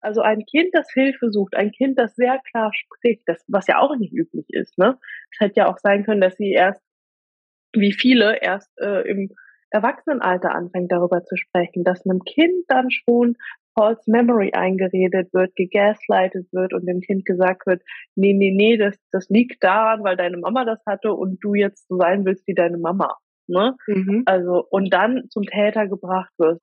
Also ein Kind, das Hilfe sucht, ein Kind, das sehr klar spricht, das, was ja auch nicht üblich ist, ne? Es hätte ja auch sein können, dass sie erst, wie viele, erst äh, im Erwachsenenalter anfängt, darüber zu sprechen, dass einem Kind dann schon false memory eingeredet wird, gegaslightet wird und dem Kind gesagt wird, nee, nee, nee, das, das liegt daran, weil deine Mama das hatte und du jetzt so sein willst wie deine Mama. Ne? Mhm. Also, und dann zum Täter gebracht wirst.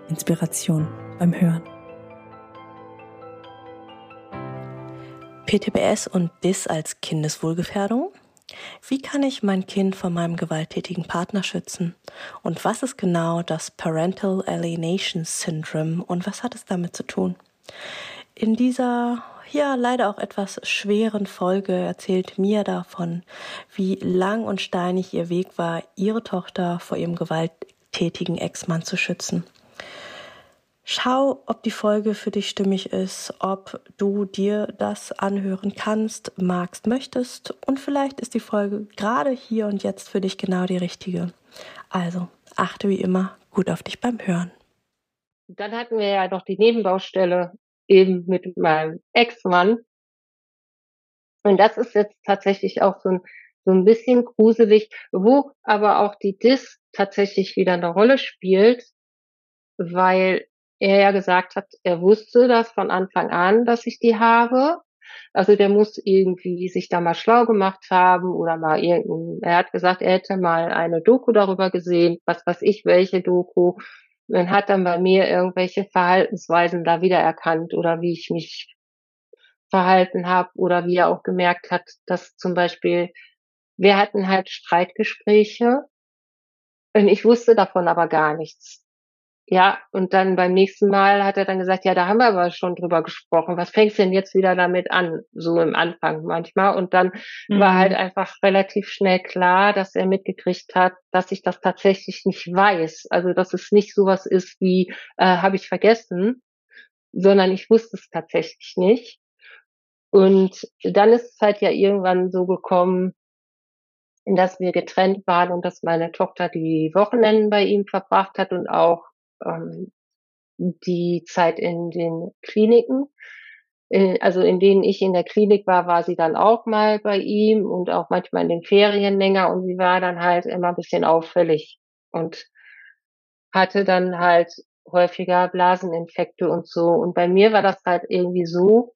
Inspiration beim Hören. PTBS und DIS als Kindeswohlgefährdung? Wie kann ich mein Kind von meinem gewalttätigen Partner schützen? Und was ist genau das Parental Alienation Syndrome und was hat es damit zu tun? In dieser ja leider auch etwas schweren Folge erzählt Mia davon, wie lang und steinig ihr Weg war, ihre Tochter vor ihrem gewalttätigen Ex-Mann zu schützen. Schau, ob die Folge für dich stimmig ist, ob du dir das anhören kannst, magst, möchtest und vielleicht ist die Folge gerade hier und jetzt für dich genau die richtige. Also achte wie immer gut auf dich beim Hören. Dann hatten wir ja noch die Nebenbaustelle eben mit meinem Ex-Mann. Und das ist jetzt tatsächlich auch so ein, so ein bisschen gruselig, wo aber auch die Dis tatsächlich wieder eine Rolle spielt, weil er ja gesagt hat, er wusste das von Anfang an, dass ich die habe. Also der muss irgendwie sich da mal schlau gemacht haben oder mal irgendein, er hat gesagt, er hätte mal eine Doku darüber gesehen, was weiß ich, welche Doku, man hat dann bei mir irgendwelche Verhaltensweisen da wiedererkannt oder wie ich mich verhalten habe oder wie er auch gemerkt hat, dass zum Beispiel wir hatten halt Streitgespräche und ich wusste davon aber gar nichts. Ja, und dann beim nächsten Mal hat er dann gesagt, ja, da haben wir aber schon drüber gesprochen. Was fängst du denn jetzt wieder damit an? So im Anfang manchmal. Und dann mhm. war halt einfach relativ schnell klar, dass er mitgekriegt hat, dass ich das tatsächlich nicht weiß. Also, dass es nicht sowas ist wie, äh, habe ich vergessen, sondern ich wusste es tatsächlich nicht. Und dann ist es halt ja irgendwann so gekommen, dass wir getrennt waren und dass meine Tochter die Wochenenden bei ihm verbracht hat und auch ähm, die Zeit in den Kliniken. In, also in denen ich in der Klinik war, war sie dann auch mal bei ihm und auch manchmal in den Ferien länger und sie war dann halt immer ein bisschen auffällig und hatte dann halt häufiger Blaseninfekte und so. Und bei mir war das halt irgendwie so,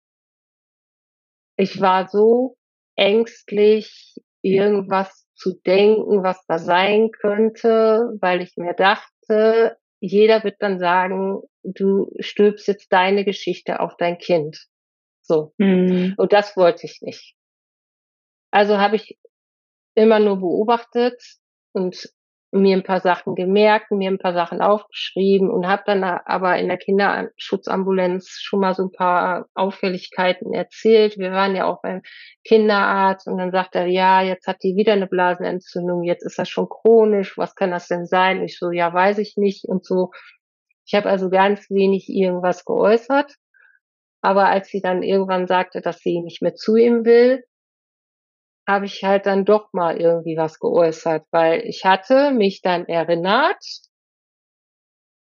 ich war so ängstlich, irgendwas zu denken, was da sein könnte, weil ich mir dachte, jeder wird dann sagen, du stülpst jetzt deine Geschichte auf dein Kind. So. Mhm. Und das wollte ich nicht. Also habe ich immer nur beobachtet und mir ein paar Sachen gemerkt, mir ein paar Sachen aufgeschrieben und habe dann aber in der Kinderschutzambulanz schon mal so ein paar Auffälligkeiten erzählt. Wir waren ja auch beim Kinderarzt und dann sagt er, ja, jetzt hat die wieder eine Blasenentzündung, jetzt ist das schon chronisch, was kann das denn sein? Ich so, ja, weiß ich nicht und so. Ich habe also ganz wenig irgendwas geäußert. Aber als sie dann irgendwann sagte, dass sie nicht mehr zu ihm will, habe ich halt dann doch mal irgendwie was geäußert, weil ich hatte mich dann erinnert,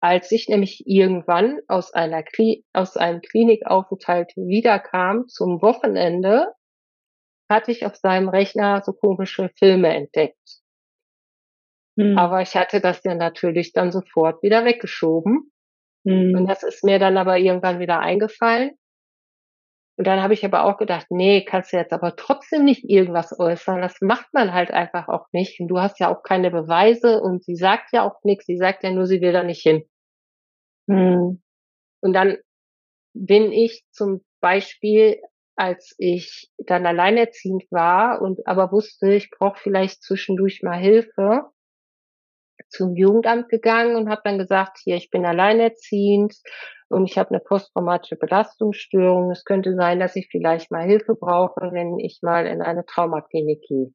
als ich nämlich irgendwann aus einer Kli aus einem Klinikaufenthalt wiederkam zum Wochenende, hatte ich auf seinem Rechner so komische Filme entdeckt. Hm. Aber ich hatte das ja natürlich dann sofort wieder weggeschoben. Hm. Und das ist mir dann aber irgendwann wieder eingefallen. Und dann habe ich aber auch gedacht, nee, kannst du jetzt aber trotzdem nicht irgendwas äußern. Das macht man halt einfach auch nicht. Und du hast ja auch keine Beweise und sie sagt ja auch nichts. Sie sagt ja nur, sie will da nicht hin. Hm. Und dann bin ich zum Beispiel, als ich dann alleinerziehend war und aber wusste, ich brauche vielleicht zwischendurch mal Hilfe, zum Jugendamt gegangen und habe dann gesagt, hier, ich bin alleinerziehend und ich habe eine posttraumatische Belastungsstörung. Es könnte sein, dass ich vielleicht mal Hilfe brauche, wenn ich mal in eine Traumaklinik gehe.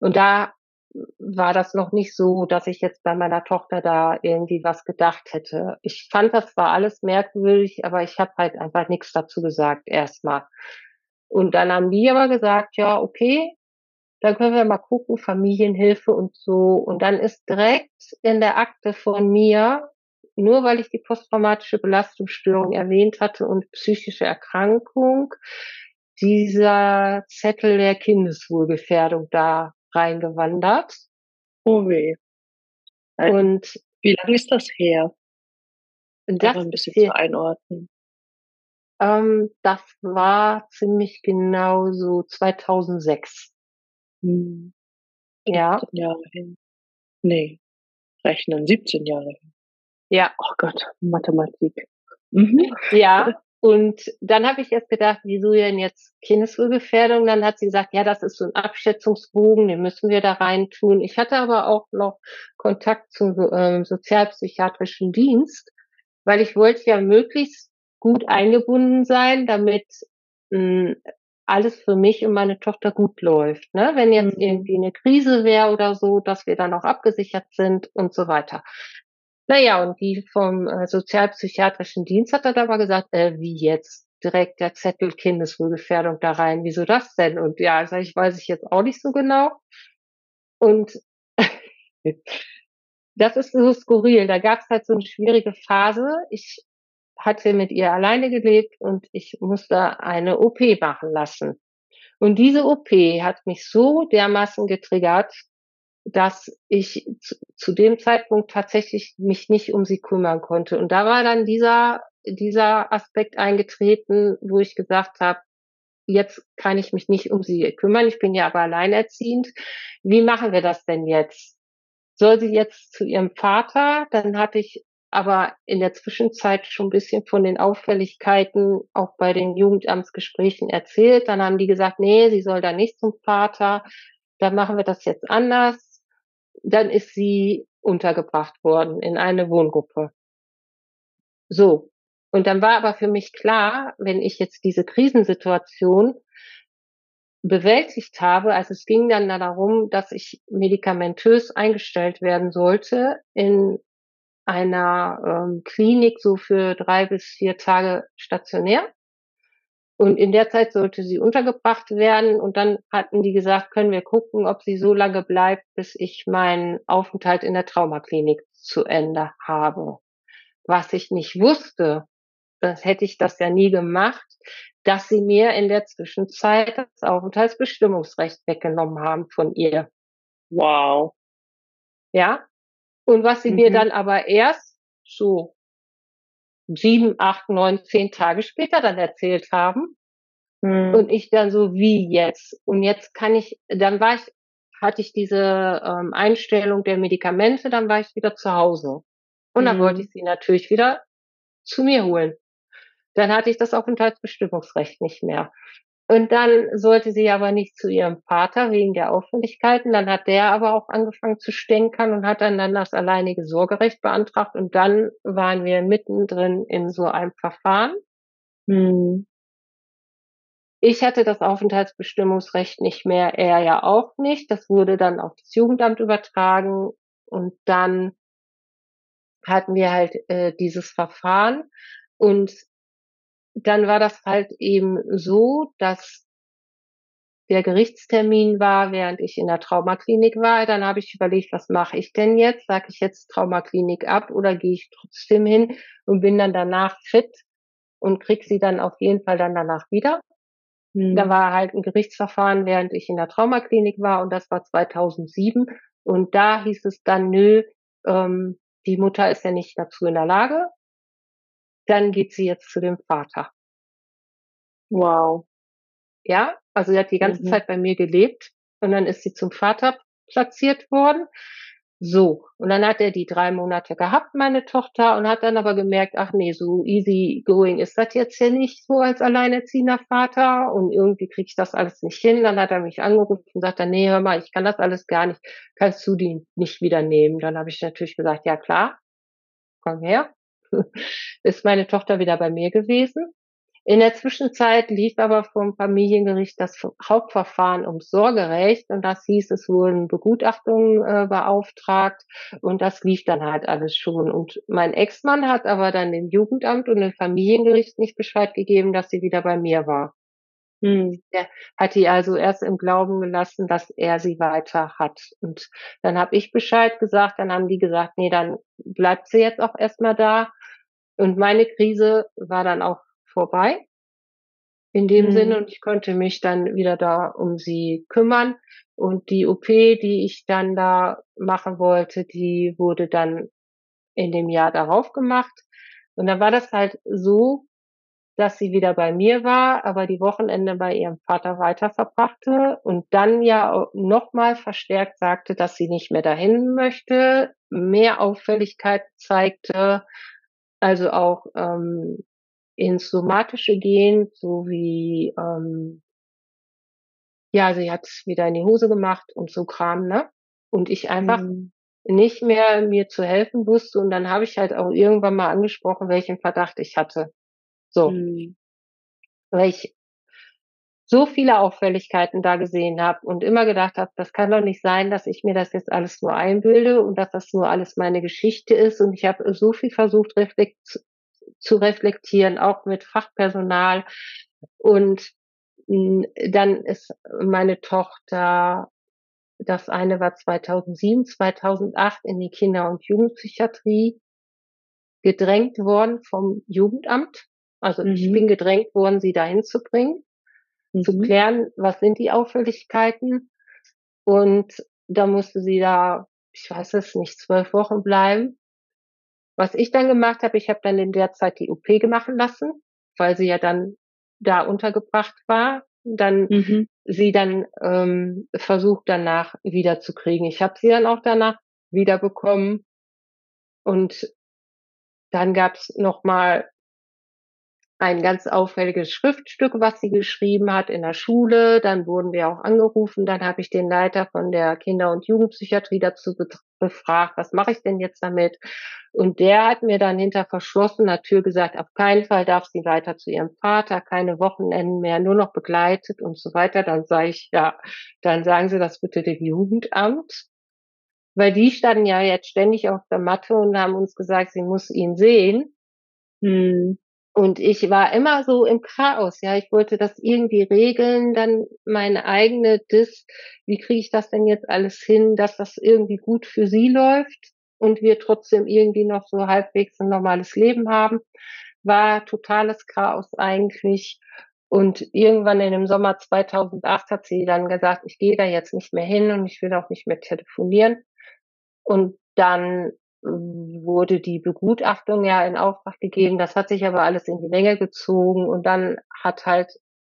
Und da war das noch nicht so, dass ich jetzt bei meiner Tochter da irgendwie was gedacht hätte. Ich fand das zwar alles merkwürdig, aber ich habe halt einfach nichts dazu gesagt erstmal. Und dann haben die aber gesagt, ja, okay, dann können wir mal gucken, Familienhilfe und so. Und dann ist direkt in der Akte von mir, nur weil ich die posttraumatische Belastungsstörung erwähnt hatte und psychische Erkrankung, dieser Zettel der Kindeswohlgefährdung da reingewandert. Oh weh. Und wie lange ist das her? Das ein bisschen zu einordnen. Ähm, das war ziemlich genau so 2006. Hm. Ja. 17 Jahre hin. Nee, rechnen 17 Jahre hin. Ja. Oh Gott, Mathematik. Mhm. Ja, und dann habe ich erst gedacht, wieso denn jetzt Kindeswohlgefährdung? Dann hat sie gesagt, ja, das ist so ein Abschätzungsbogen, den müssen wir da rein tun. Ich hatte aber auch noch Kontakt zum ähm, sozialpsychiatrischen Dienst, weil ich wollte ja möglichst gut eingebunden sein, damit mh, hm, alles für mich und meine Tochter gut läuft. Ne? Wenn jetzt mhm. irgendwie eine Krise wäre oder so, dass wir dann auch abgesichert sind und so weiter. Naja, und die vom äh, sozialpsychiatrischen Dienst hat dann aber gesagt, äh, wie jetzt? Direkt der Zettel Kindeswohlgefährdung da rein. Wieso das denn? Und ja, sag ich, weiß ich jetzt auch nicht so genau. Und das ist so skurril. Da gab es halt so eine schwierige Phase. Ich hatte mit ihr alleine gelebt und ich musste eine OP machen lassen. Und diese OP hat mich so dermaßen getriggert, dass ich zu, dem Zeitpunkt tatsächlich mich nicht um sie kümmern konnte. Und da war dann dieser, dieser Aspekt eingetreten, wo ich gesagt habe, jetzt kann ich mich nicht um sie kümmern, ich bin ja aber alleinerziehend. Wie machen wir das denn jetzt? Soll sie jetzt zu ihrem Vater? Dann hatte ich aber in der Zwischenzeit schon ein bisschen von den Auffälligkeiten auch bei den Jugendamtsgesprächen erzählt. Dann haben die gesagt, nee, sie soll da nicht zum Vater. Dann machen wir das jetzt anders dann ist sie untergebracht worden in eine Wohngruppe. So. Und dann war aber für mich klar, wenn ich jetzt diese Krisensituation bewältigt habe, also es ging dann darum, dass ich medikamentös eingestellt werden sollte in einer ähm, Klinik so für drei bis vier Tage stationär. Und in der Zeit sollte sie untergebracht werden. Und dann hatten die gesagt, können wir gucken, ob sie so lange bleibt, bis ich meinen Aufenthalt in der Traumaklinik zu Ende habe. Was ich nicht wusste, das hätte ich das ja nie gemacht, dass sie mir in der Zwischenzeit das Aufenthaltsbestimmungsrecht weggenommen haben von ihr. Wow. Ja. Und was sie mhm. mir dann aber erst so sieben, acht, neun, zehn Tage später dann erzählt haben. Mhm. Und ich dann so, wie jetzt? Und jetzt kann ich, dann war ich, hatte ich diese ähm, Einstellung der Medikamente, dann war ich wieder zu Hause. Und dann mhm. wollte ich sie natürlich wieder zu mir holen. Dann hatte ich das Aufenthaltsbestimmungsrecht nicht mehr. Und dann sollte sie aber nicht zu ihrem Vater wegen der Auffälligkeiten. Dann hat der aber auch angefangen zu stänkern und hat dann, dann das alleinige Sorgerecht beantragt. Und dann waren wir mittendrin in so einem Verfahren. Hm. Ich hatte das Aufenthaltsbestimmungsrecht nicht mehr, er ja auch nicht. Das wurde dann auf das Jugendamt übertragen. Und dann hatten wir halt äh, dieses Verfahren. Und dann war das halt eben so, dass der Gerichtstermin war, während ich in der Traumaklinik war. Dann habe ich überlegt, was mache ich denn jetzt? Sage ich jetzt Traumaklinik ab oder gehe ich trotzdem hin und bin dann danach fit und krieg sie dann auf jeden Fall dann danach wieder. Mhm. Da war halt ein Gerichtsverfahren, während ich in der Traumaklinik war und das war 2007. Und da hieß es dann, nö, ähm, die Mutter ist ja nicht dazu in der Lage dann geht sie jetzt zu dem Vater. Wow. Ja, also sie hat die ganze mhm. Zeit bei mir gelebt und dann ist sie zum Vater platziert worden. So, und dann hat er die drei Monate gehabt, meine Tochter, und hat dann aber gemerkt, ach nee, so easy going ist das jetzt hier nicht so als alleinerziehender Vater und irgendwie kriege ich das alles nicht hin. Dann hat er mich angerufen und sagt dann, nee, hör mal, ich kann das alles gar nicht, kannst du die nicht wieder nehmen? Dann habe ich natürlich gesagt, ja klar, komm her. ist meine Tochter wieder bei mir gewesen. In der Zwischenzeit lief aber vom Familiengericht das Hauptverfahren ums Sorgerecht und das hieß, es wurden Begutachtungen äh, beauftragt und das lief dann halt alles schon. Und mein Ex-Mann hat aber dann dem Jugendamt und dem Familiengericht nicht Bescheid gegeben, dass sie wieder bei mir war. Hm. Er hat die also erst im Glauben gelassen, dass er sie weiter hat. Und dann habe ich Bescheid gesagt, dann haben die gesagt, nee, dann bleibt sie jetzt auch erstmal da. Und meine Krise war dann auch vorbei. In dem mhm. Sinne, und ich konnte mich dann wieder da um sie kümmern. Und die OP, die ich dann da machen wollte, die wurde dann in dem Jahr darauf gemacht. Und dann war das halt so, dass sie wieder bei mir war, aber die Wochenende bei ihrem Vater weiter verbrachte und dann ja nochmal verstärkt sagte, dass sie nicht mehr dahin möchte, mehr Auffälligkeit zeigte, also auch ähm, ins Somatische gehen, so wie, ähm, ja, sie hat wieder in die Hose gemacht und so Kram, ne? Und ich einfach mhm. nicht mehr mir zu helfen wusste. Und dann habe ich halt auch irgendwann mal angesprochen, welchen Verdacht ich hatte. So. Mhm. Weil ich so viele Auffälligkeiten da gesehen habe und immer gedacht habe, das kann doch nicht sein, dass ich mir das jetzt alles nur einbilde und dass das nur alles meine Geschichte ist. Und ich habe so viel versucht, reflekt zu reflektieren, auch mit Fachpersonal. Und hm, dann ist meine Tochter, das eine war 2007, 2008 in die Kinder- und Jugendpsychiatrie gedrängt worden vom Jugendamt. Also mhm. ich bin gedrängt worden, sie dahin zu bringen, mhm. zu klären, was sind die Auffälligkeiten. Und da musste sie da, ich weiß es nicht, zwölf Wochen bleiben. Was ich dann gemacht habe, ich habe dann in der Zeit die OP gemacht lassen, weil sie ja dann da untergebracht war. Dann mhm. sie dann ähm, versucht danach wiederzukriegen. Ich habe sie dann auch danach wiederbekommen. Und dann gab es nochmal ein ganz auffälliges Schriftstück, was sie geschrieben hat in der Schule. Dann wurden wir auch angerufen. Dann habe ich den Leiter von der Kinder- und Jugendpsychiatrie dazu befragt, was mache ich denn jetzt damit? Und der hat mir dann hinter verschlossener Tür gesagt, auf keinen Fall darf sie weiter zu ihrem Vater, keine Wochenenden mehr, nur noch begleitet und so weiter. Dann sage ich, ja, dann sagen Sie das bitte dem Jugendamt. Weil die standen ja jetzt ständig auf der Matte und haben uns gesagt, sie muss ihn sehen. Hm. Und ich war immer so im Chaos, ja. Ich wollte das irgendwie regeln, dann meine eigene Dis, wie kriege ich das denn jetzt alles hin, dass das irgendwie gut für sie läuft und wir trotzdem irgendwie noch so halbwegs ein normales Leben haben. War totales Chaos eigentlich. Und irgendwann in dem Sommer 2008 hat sie dann gesagt, ich gehe da jetzt nicht mehr hin und ich will auch nicht mehr telefonieren. Und dann wurde die Begutachtung ja in Auftrag gegeben. Das hat sich aber alles in die Länge gezogen und dann hat halt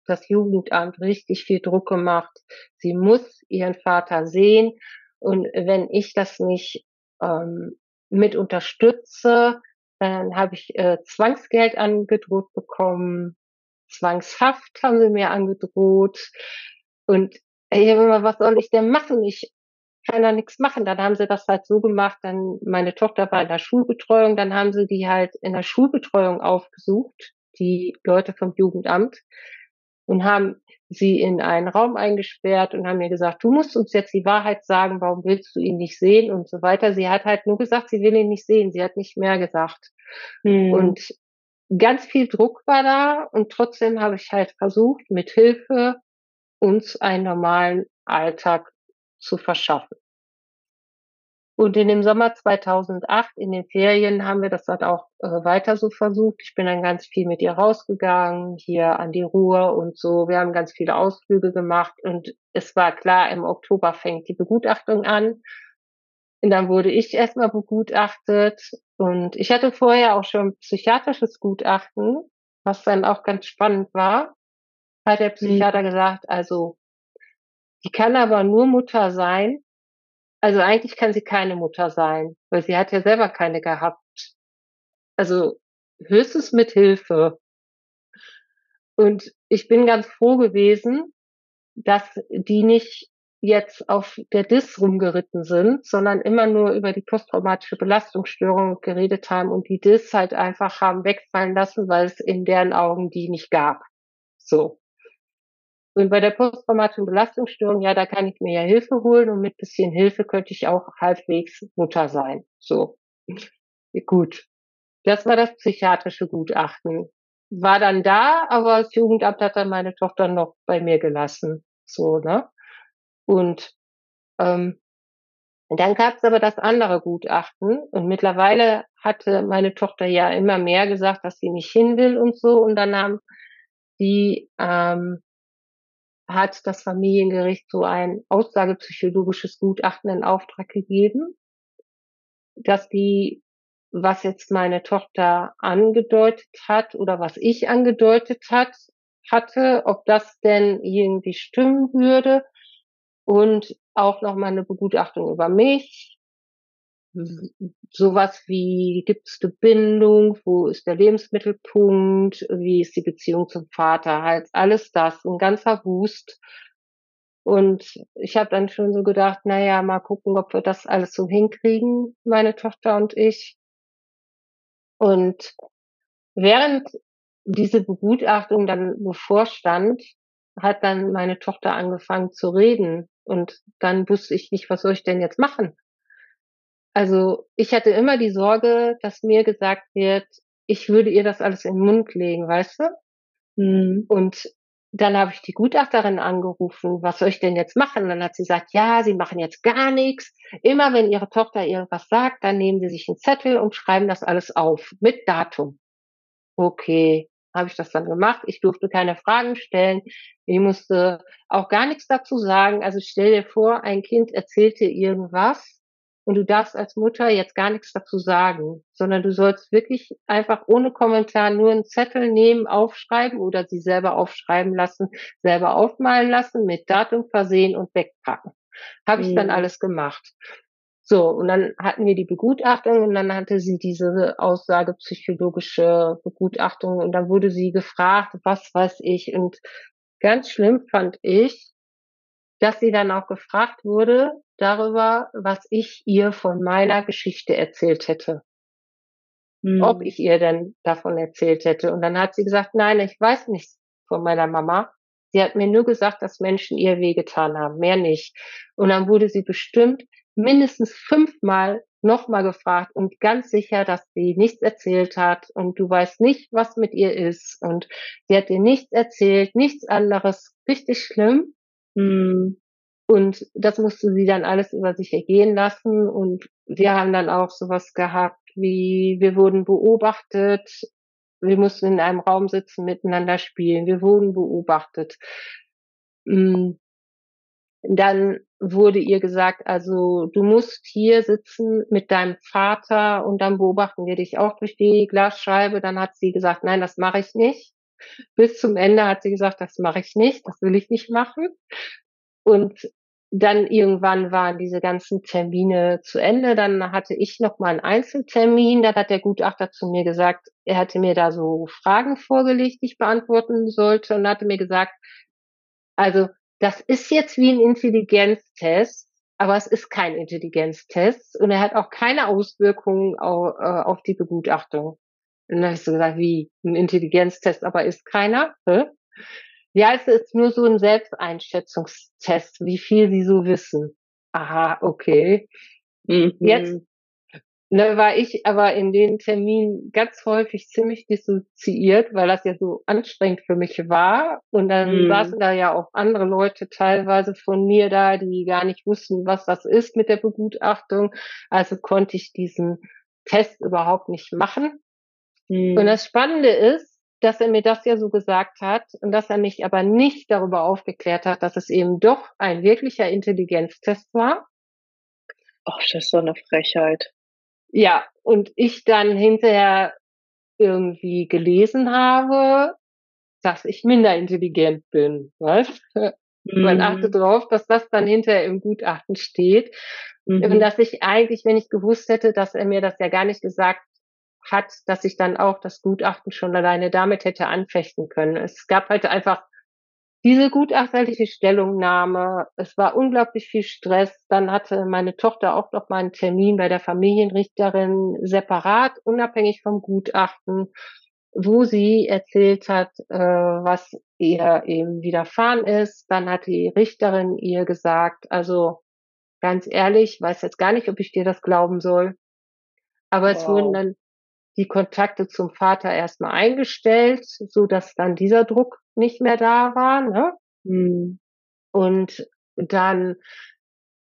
das Jugendamt richtig viel Druck gemacht. Sie muss ihren Vater sehen und wenn ich das nicht ähm, mit unterstütze, dann habe ich äh, Zwangsgeld angedroht bekommen, Zwangshaft haben sie mir angedroht und ey, was soll ich denn machen? Ich kann da nichts machen. Dann haben sie das halt so gemacht, dann meine Tochter war in der Schulbetreuung, dann haben sie die halt in der Schulbetreuung aufgesucht, die Leute vom Jugendamt, und haben sie in einen Raum eingesperrt und haben mir gesagt, du musst uns jetzt die Wahrheit sagen, warum willst du ihn nicht sehen und so weiter. Sie hat halt nur gesagt, sie will ihn nicht sehen, sie hat nicht mehr gesagt. Hm. Und ganz viel Druck war da und trotzdem habe ich halt versucht, mit Hilfe uns einen normalen Alltag zu verschaffen. Und in dem Sommer 2008, in den Ferien, haben wir das dort auch äh, weiter so versucht. Ich bin dann ganz viel mit ihr rausgegangen, hier an die Ruhr und so. Wir haben ganz viele Ausflüge gemacht und es war klar, im Oktober fängt die Begutachtung an. Und dann wurde ich erstmal begutachtet und ich hatte vorher auch schon psychiatrisches Gutachten, was dann auch ganz spannend war. Hat der Psychiater mhm. gesagt, also die kann aber nur Mutter sein, also eigentlich kann sie keine Mutter sein, weil sie hat ja selber keine gehabt. Also höchstens mit Hilfe. Und ich bin ganz froh gewesen, dass die nicht jetzt auf der DIS rumgeritten sind, sondern immer nur über die posttraumatische Belastungsstörung geredet haben und die DIS halt einfach haben wegfallen lassen, weil es in deren Augen die nicht gab. So. Und bei der posttraumatischen Belastungsstörung, ja, da kann ich mir ja Hilfe holen und mit bisschen Hilfe könnte ich auch halbwegs Mutter sein. So. Gut. Das war das psychiatrische Gutachten. War dann da, aber das Jugendamt hat dann meine Tochter noch bei mir gelassen. So, ne? Und ähm, dann gab es aber das andere Gutachten und mittlerweile hatte meine Tochter ja immer mehr gesagt, dass sie nicht hin will und so. Und dann haben die ähm, hat das Familiengericht so ein aussagepsychologisches Gutachten in Auftrag gegeben, dass die, was jetzt meine Tochter angedeutet hat oder was ich angedeutet hat, hatte, ob das denn irgendwie stimmen würde und auch nochmal eine Begutachtung über mich. Sowas wie, gibt es eine Bindung, wo ist der Lebensmittelpunkt, wie ist die Beziehung zum Vater, halt alles das, ein ganzer Wust. Und ich habe dann schon so gedacht, naja, mal gucken, ob wir das alles so hinkriegen, meine Tochter und ich. Und während diese Begutachtung dann bevorstand, hat dann meine Tochter angefangen zu reden und dann wusste ich nicht, was soll ich denn jetzt machen? Also ich hatte immer die Sorge, dass mir gesagt wird, ich würde ihr das alles in den Mund legen, weißt du? Mhm. Und dann habe ich die Gutachterin angerufen, was soll ich denn jetzt machen? Und dann hat sie gesagt, ja, sie machen jetzt gar nichts. Immer wenn ihre Tochter irgendwas sagt, dann nehmen sie sich einen Zettel und schreiben das alles auf mit Datum. Okay, habe ich das dann gemacht. Ich durfte keine Fragen stellen. Ich musste auch gar nichts dazu sagen. Also stell dir vor, ein Kind erzählt dir irgendwas und du darfst als Mutter jetzt gar nichts dazu sagen, sondern du sollst wirklich einfach ohne Kommentar nur einen Zettel nehmen, aufschreiben oder sie selber aufschreiben lassen, selber aufmalen lassen, mit Datum versehen und wegpacken. Habe ich mhm. dann alles gemacht. So, und dann hatten wir die Begutachtung und dann hatte sie diese Aussage psychologische Begutachtung und dann wurde sie gefragt, was weiß ich. Und ganz schlimm fand ich, dass sie dann auch gefragt wurde darüber, was ich ihr von meiner Geschichte erzählt hätte. Hm. Ob ich ihr denn davon erzählt hätte. Und dann hat sie gesagt, nein, ich weiß nichts von meiner Mama. Sie hat mir nur gesagt, dass Menschen ihr wehgetan haben, mehr nicht. Und dann wurde sie bestimmt mindestens fünfmal nochmal gefragt und ganz sicher, dass sie nichts erzählt hat und du weißt nicht, was mit ihr ist und sie hat dir nichts erzählt, nichts anderes, richtig schlimm. Hm. Und das musste sie dann alles über sich ergehen lassen und wir haben dann auch sowas gehabt wie, wir wurden beobachtet, wir mussten in einem Raum sitzen, miteinander spielen, wir wurden beobachtet. Hm dann wurde ihr gesagt, also du musst hier sitzen mit deinem Vater und dann beobachten wir dich auch durch die Glasscheibe. Dann hat sie gesagt, nein, das mache ich nicht. Bis zum Ende hat sie gesagt, das mache ich nicht, das will ich nicht machen. Und dann irgendwann waren diese ganzen Termine zu Ende. Dann hatte ich noch mal einen Einzeltermin. Dann hat der Gutachter zu mir gesagt, er hatte mir da so Fragen vorgelegt, die ich beantworten sollte und hatte mir gesagt, also das ist jetzt wie ein Intelligenztest, aber es ist kein Intelligenztest und er hat auch keine Auswirkungen auf, äh, auf die Begutachtung. Und dann habe ich so gesagt, wie ein Intelligenztest, aber ist keiner. Hä? Ja, es ist nur so ein Selbsteinschätzungstest, wie viel sie so wissen. Aha, okay. Mhm. Jetzt Ne, war ich aber in den Terminen ganz häufig ziemlich dissoziiert, weil das ja so anstrengend für mich war. Und dann mhm. saßen da ja auch andere Leute teilweise von mir da, die gar nicht wussten, was das ist mit der Begutachtung. Also konnte ich diesen Test überhaupt nicht machen. Mhm. Und das Spannende ist, dass er mir das ja so gesagt hat und dass er mich aber nicht darüber aufgeklärt hat, dass es eben doch ein wirklicher Intelligenztest war. Ach, das ist so eine Frechheit. Ja, und ich dann hinterher irgendwie gelesen habe, dass ich minder intelligent bin, weißt? Mhm. Man achte darauf, dass das dann hinterher im Gutachten steht. Mhm. Und dass ich eigentlich, wenn ich gewusst hätte, dass er mir das ja gar nicht gesagt hat, dass ich dann auch das Gutachten schon alleine damit hätte anfechten können. Es gab halt einfach diese gutachterliche Stellungnahme. Es war unglaublich viel Stress. Dann hatte meine Tochter auch noch mal einen Termin bei der Familienrichterin separat, unabhängig vom Gutachten, wo sie erzählt hat, äh, was ihr eben widerfahren ist. Dann hat die Richterin ihr gesagt, also ganz ehrlich, weiß jetzt gar nicht, ob ich dir das glauben soll. Aber wow. es wurden dann die Kontakte zum Vater erstmal eingestellt, so dass dann dieser Druck nicht mehr da war. Ne? Mhm. Und dann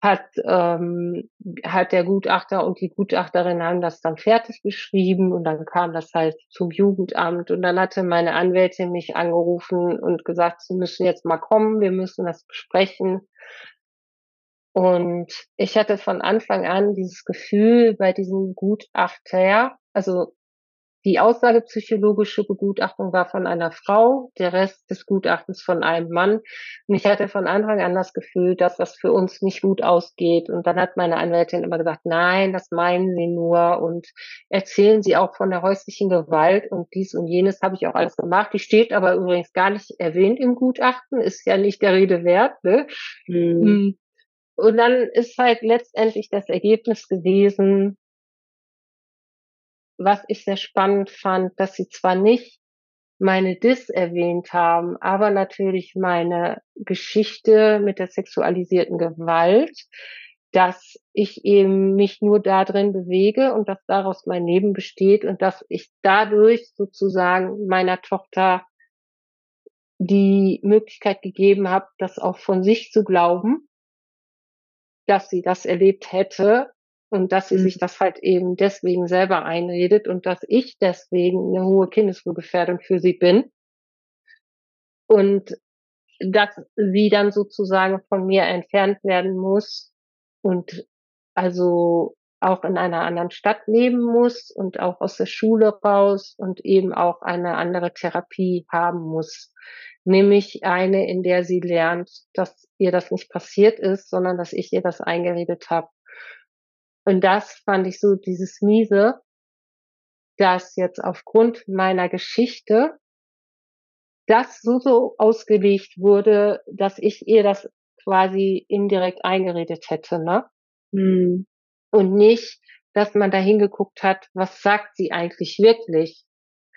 hat, ähm, hat der Gutachter und die Gutachterin haben das dann fertig geschrieben und dann kam das halt zum Jugendamt und dann hatte meine Anwältin mich angerufen und gesagt, sie müssen jetzt mal kommen, wir müssen das besprechen. Und ich hatte von Anfang an dieses Gefühl bei diesem Gutachter, also die aussagepsychologische Begutachtung war von einer Frau, der Rest des Gutachtens von einem Mann. Und ich hatte von Anfang an das Gefühl, dass das für uns nicht gut ausgeht. Und dann hat meine Anwältin immer gesagt, nein, das meinen Sie nur und erzählen Sie auch von der häuslichen Gewalt und dies und jenes habe ich auch alles gemacht. Die steht aber übrigens gar nicht erwähnt im Gutachten, ist ja nicht der Rede wert. Ne? Mhm. Und dann ist halt letztendlich das Ergebnis gewesen, was ich sehr spannend fand, dass sie zwar nicht meine Dis erwähnt haben, aber natürlich meine Geschichte mit der sexualisierten Gewalt, dass ich eben mich nur da drin bewege und dass daraus mein Leben besteht und dass ich dadurch sozusagen meiner Tochter die Möglichkeit gegeben habe, das auch von sich zu glauben, dass sie das erlebt hätte und dass sie mhm. sich das halt eben deswegen selber einredet und dass ich deswegen eine hohe Kindeswohlgefährdung für sie bin und dass sie dann sozusagen von mir entfernt werden muss und also auch in einer anderen Stadt leben muss und auch aus der Schule raus und eben auch eine andere Therapie haben muss. Nämlich eine, in der sie lernt, dass ihr das nicht passiert ist, sondern dass ich ihr das eingeredet habe. Und das fand ich so dieses Miese, dass jetzt aufgrund meiner Geschichte das so, so ausgelegt wurde, dass ich ihr das quasi indirekt eingeredet hätte, ne? Hm. Und nicht, dass man da hingeguckt hat, was sagt sie eigentlich wirklich?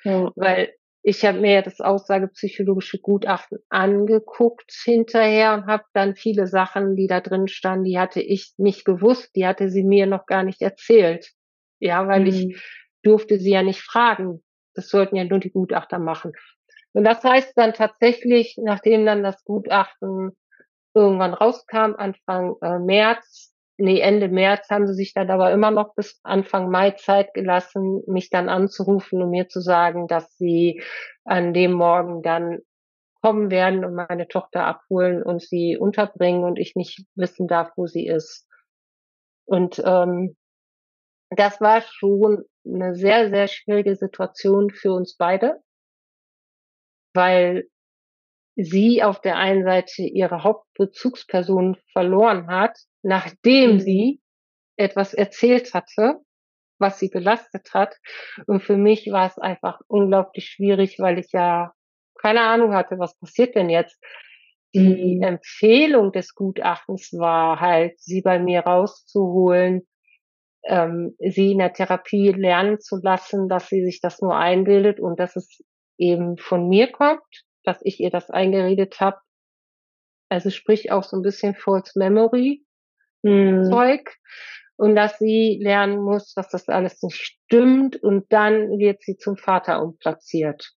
Ja. Weil ich habe mir das aussagepsychologische Gutachten angeguckt hinterher und habe dann viele Sachen, die da drin standen, die hatte ich nicht gewusst, die hatte sie mir noch gar nicht erzählt. Ja, weil mhm. ich durfte sie ja nicht fragen. Das sollten ja nur die Gutachter machen. Und das heißt dann tatsächlich, nachdem dann das Gutachten irgendwann rauskam, Anfang äh, März, nee, Ende März haben sie sich dann aber immer noch bis Anfang Mai Zeit gelassen, mich dann anzurufen und mir zu sagen, dass sie an dem Morgen dann kommen werden und meine Tochter abholen und sie unterbringen und ich nicht wissen darf, wo sie ist. Und ähm, das war schon eine sehr, sehr schwierige Situation für uns beide, weil sie auf der einen Seite ihre Hauptbezugsperson verloren hat, nachdem sie etwas erzählt hatte, was sie belastet hat. Und für mich war es einfach unglaublich schwierig, weil ich ja keine Ahnung hatte, was passiert denn jetzt. Die mhm. Empfehlung des Gutachtens war halt, sie bei mir rauszuholen, ähm, sie in der Therapie lernen zu lassen, dass sie sich das nur einbildet und dass es eben von mir kommt, dass ich ihr das eingeredet habe. Also sprich auch so ein bisschen False Memory mhm. Zeug und dass sie lernen muss, dass das alles nicht stimmt und dann wird sie zum Vater umplatziert.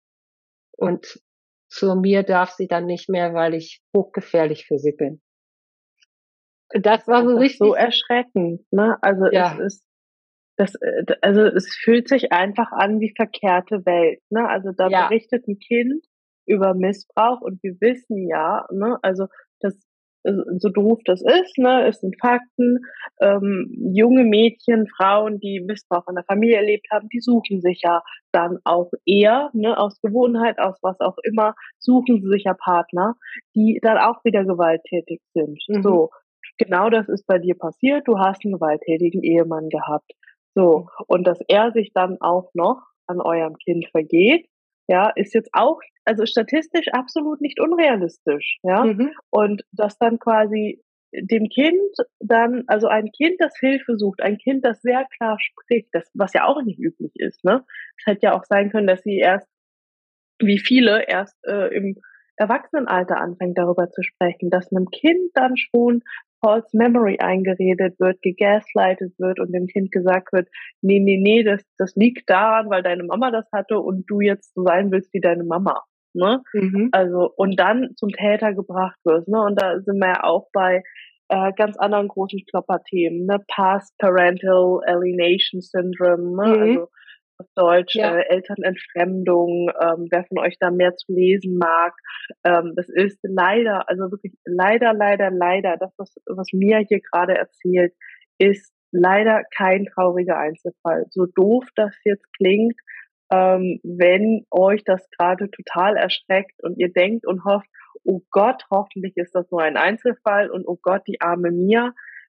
Und zu mir darf sie dann nicht mehr, weil ich hochgefährlich für sie bin. Das war so richtig so erschreckend, ne? Also ja. es ist das, äh, also es fühlt sich einfach an wie verkehrte Welt, ne? Also da ja. berichtet ein Kind über Missbrauch und wir wissen ja, ne, also das so doof das ist, ne, es sind Fakten. Ähm, junge Mädchen, Frauen, die Missbrauch in der Familie erlebt haben, die suchen sich ja dann auch eher, ne, aus Gewohnheit, aus was auch immer, suchen sie sich ja Partner, die dann auch wieder gewalttätig sind. Mhm. So, genau das ist bei dir passiert. Du hast einen gewalttätigen Ehemann gehabt. So, und dass er sich dann auch noch an eurem Kind vergeht, ja, ist jetzt auch, also statistisch absolut nicht unrealistisch, ja. Mhm. Und dass dann quasi dem Kind dann, also ein Kind, das Hilfe sucht, ein Kind, das sehr klar spricht, das, was ja auch nicht üblich ist, ne? Es hätte ja auch sein können, dass sie erst, wie viele, erst äh, im Erwachsenenalter anfängt darüber zu sprechen, dass einem Kind dann schon false memory eingeredet wird, gegaslightet wird und dem Kind gesagt wird, nee, nee, nee, das, das liegt daran, weil deine Mama das hatte und du jetzt so sein willst wie deine Mama. Ne? Mhm. Also, und dann zum Täter gebracht wirst, ne? Und da sind wir ja auch bei äh, ganz anderen großen Klopperthemen, ne? Past Parental Alienation Syndrome, ne? Mhm. Also auf Deutsch, ja. äh, Elternentfremdung, ähm, wer von euch da mehr zu lesen mag. Ähm, das ist leider, also wirklich leider, leider, leider, das, was, was mir hier gerade erzählt, ist leider kein trauriger Einzelfall. So doof das jetzt klingt, ähm, wenn euch das gerade total erschreckt und ihr denkt und hofft, oh Gott, hoffentlich ist das nur ein Einzelfall und oh Gott, die arme Mia.